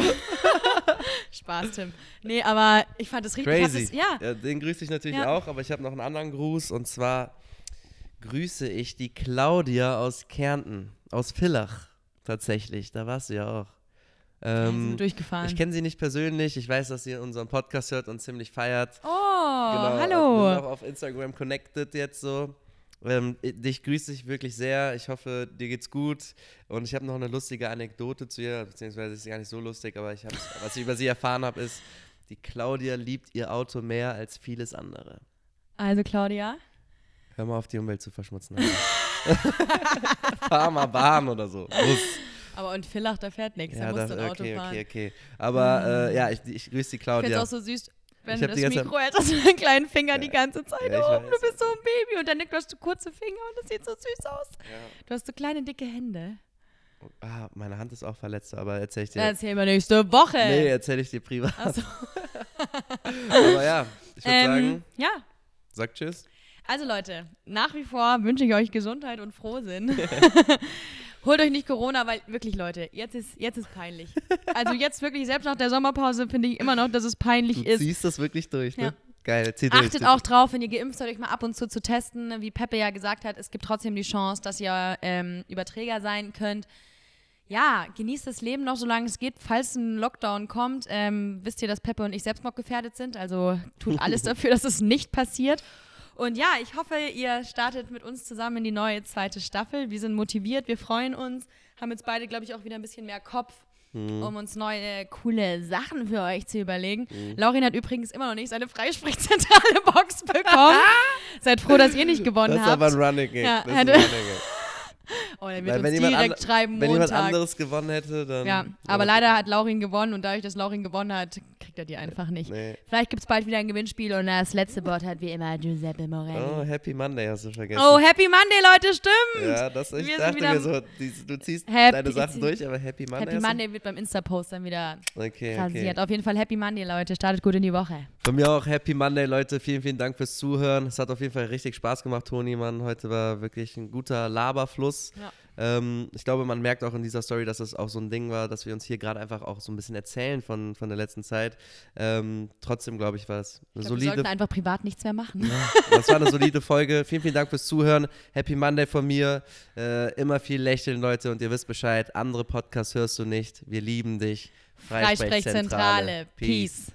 Oh. Spaß, Tim. Nee, aber ich fand das richtig. Crazy. das, ja. Ja, den grüße ich natürlich Ja. auch, aber ich habe noch einen anderen Gruß und zwar grüße ich die Claudia aus Kärnten, aus Villach tatsächlich. Da warst du ja auch. Ähm, durchgefahren. ich kenne sie nicht persönlich, ich weiß, dass sie unseren Podcast hört und ziemlich feiert. oh, Genau, Wir sind hallo. auch auf Instagram connected jetzt so. Ähm, dich grüße ich wirklich sehr. Ich hoffe, dir geht's gut. Und ich habe noch eine lustige Anekdote zu ihr, beziehungsweise ist sie gar nicht so lustig, aber ich was ich über sie erfahren habe, ist, die Claudia liebt ihr Auto mehr als vieles andere. Also, Claudia. Hör mal auf, die Umwelt zu verschmutzen. Fahr mal Bahn oder so. Bus. Aber und Villach, da fährt nichts. Ja, da musst du ein Auto okay, fahren. okay, okay. Aber äh, ja, ich, ich grüße die Ich finde Claudia. es auch so süß, wenn Ich du das Mikro hast du deinen kleinen Finger die ganze Zeit Ja, oben. Du bist so ein Baby und dann du hast so kurze Finger und das sieht so süß aus. Ja. Du hast so kleine, dicke Hände. Ah, meine Hand ist auch verletzt, aber erzähl ich dir. Erzähl mal nächste Woche. Nee, erzähl ich dir privat. Also, Aber ja, ich würde ähm, sagen, ja, sag Tschüss. Also Leute, nach wie vor wünsche ich euch Gesundheit und Frohsinn. Holt euch nicht Corona, weil wirklich Leute, jetzt ist jetzt ist peinlich. Also jetzt wirklich selbst nach der Sommerpause finde ich immer noch, dass es peinlich Du ist. ziehst das wirklich durch, ne? Ja. Geil, zieh durch. Achtet auch drauf, wenn ihr geimpft seid, euch mal ab und zu zu testen. Wie Peppe ja gesagt hat, es gibt trotzdem die Chance, dass ihr ähm, Überträger sein könnt. Ja, genießt das Leben noch, solange es geht. Falls ein Lockdown kommt, ähm, wisst ihr, dass Peppe und ich selbstmordgefährdet sind. Also tut alles dafür, dass es nicht passiert. Und ja, ich hoffe, ihr startet mit uns zusammen in die neue zweite Staffel. Wir sind motiviert, wir freuen uns, haben jetzt beide, glaube ich, auch wieder ein bisschen mehr Kopf, Mhm. um uns neue, coole Sachen für euch zu überlegen. Laurin hat übrigens immer noch nicht seine Freisprechzentrale Box bekommen. Seid froh, dass ihr nicht gewonnen Das ist habt. aber ein Running Gag. Ja, das ist ein Running Gag. Oh, der wird Weil uns wenn jemand, direkt schreiben, wenn jemand Montag. anderes gewonnen hätte, dann. ja, aber leider hat Laurin gewonnen und dadurch, dass Laurin gewonnen hat, kriegt er die einfach nicht. Nee. Vielleicht gibt es bald wieder ein Gewinnspiel und das letzte Wort hat wie immer Giuseppe Oh, Morelli. Happy Monday hast du vergessen. Oh, Happy Monday, Leute, stimmt! ja, das, ich Wir dachte mir so, du ziehst Happy- deine Sachen durch, aber Happy Monday. Happy Monday wird beim Insta-Post dann wieder Okay, rasiert. okay. Auf jeden Fall Happy Monday, Leute. Startet gut in die Woche. Von mir auch Happy Monday, Leute. Vielen, vielen Dank fürs Zuhören. Es hat auf jeden Fall richtig Spaß gemacht, Toni, Mann. Heute war wirklich ein guter Laberfluss. Ja. Ja. Ähm, ich glaube, man merkt auch in dieser Story, dass es auch so ein Ding war, dass wir uns hier gerade einfach auch so ein bisschen erzählen von, von der letzten Zeit. Ähm, trotzdem, glaube ich, war es eine glaub, wir solide sollten einfach privat nichts mehr machen. das war eine solide Folge. Vielen, vielen Dank fürs Zuhören. Happy Monday von mir. Äh, immer viel lächeln, Leute. Und ihr wisst Bescheid. Andere Podcasts hörst du nicht. Wir lieben dich. Freisprechzentrale. Peace.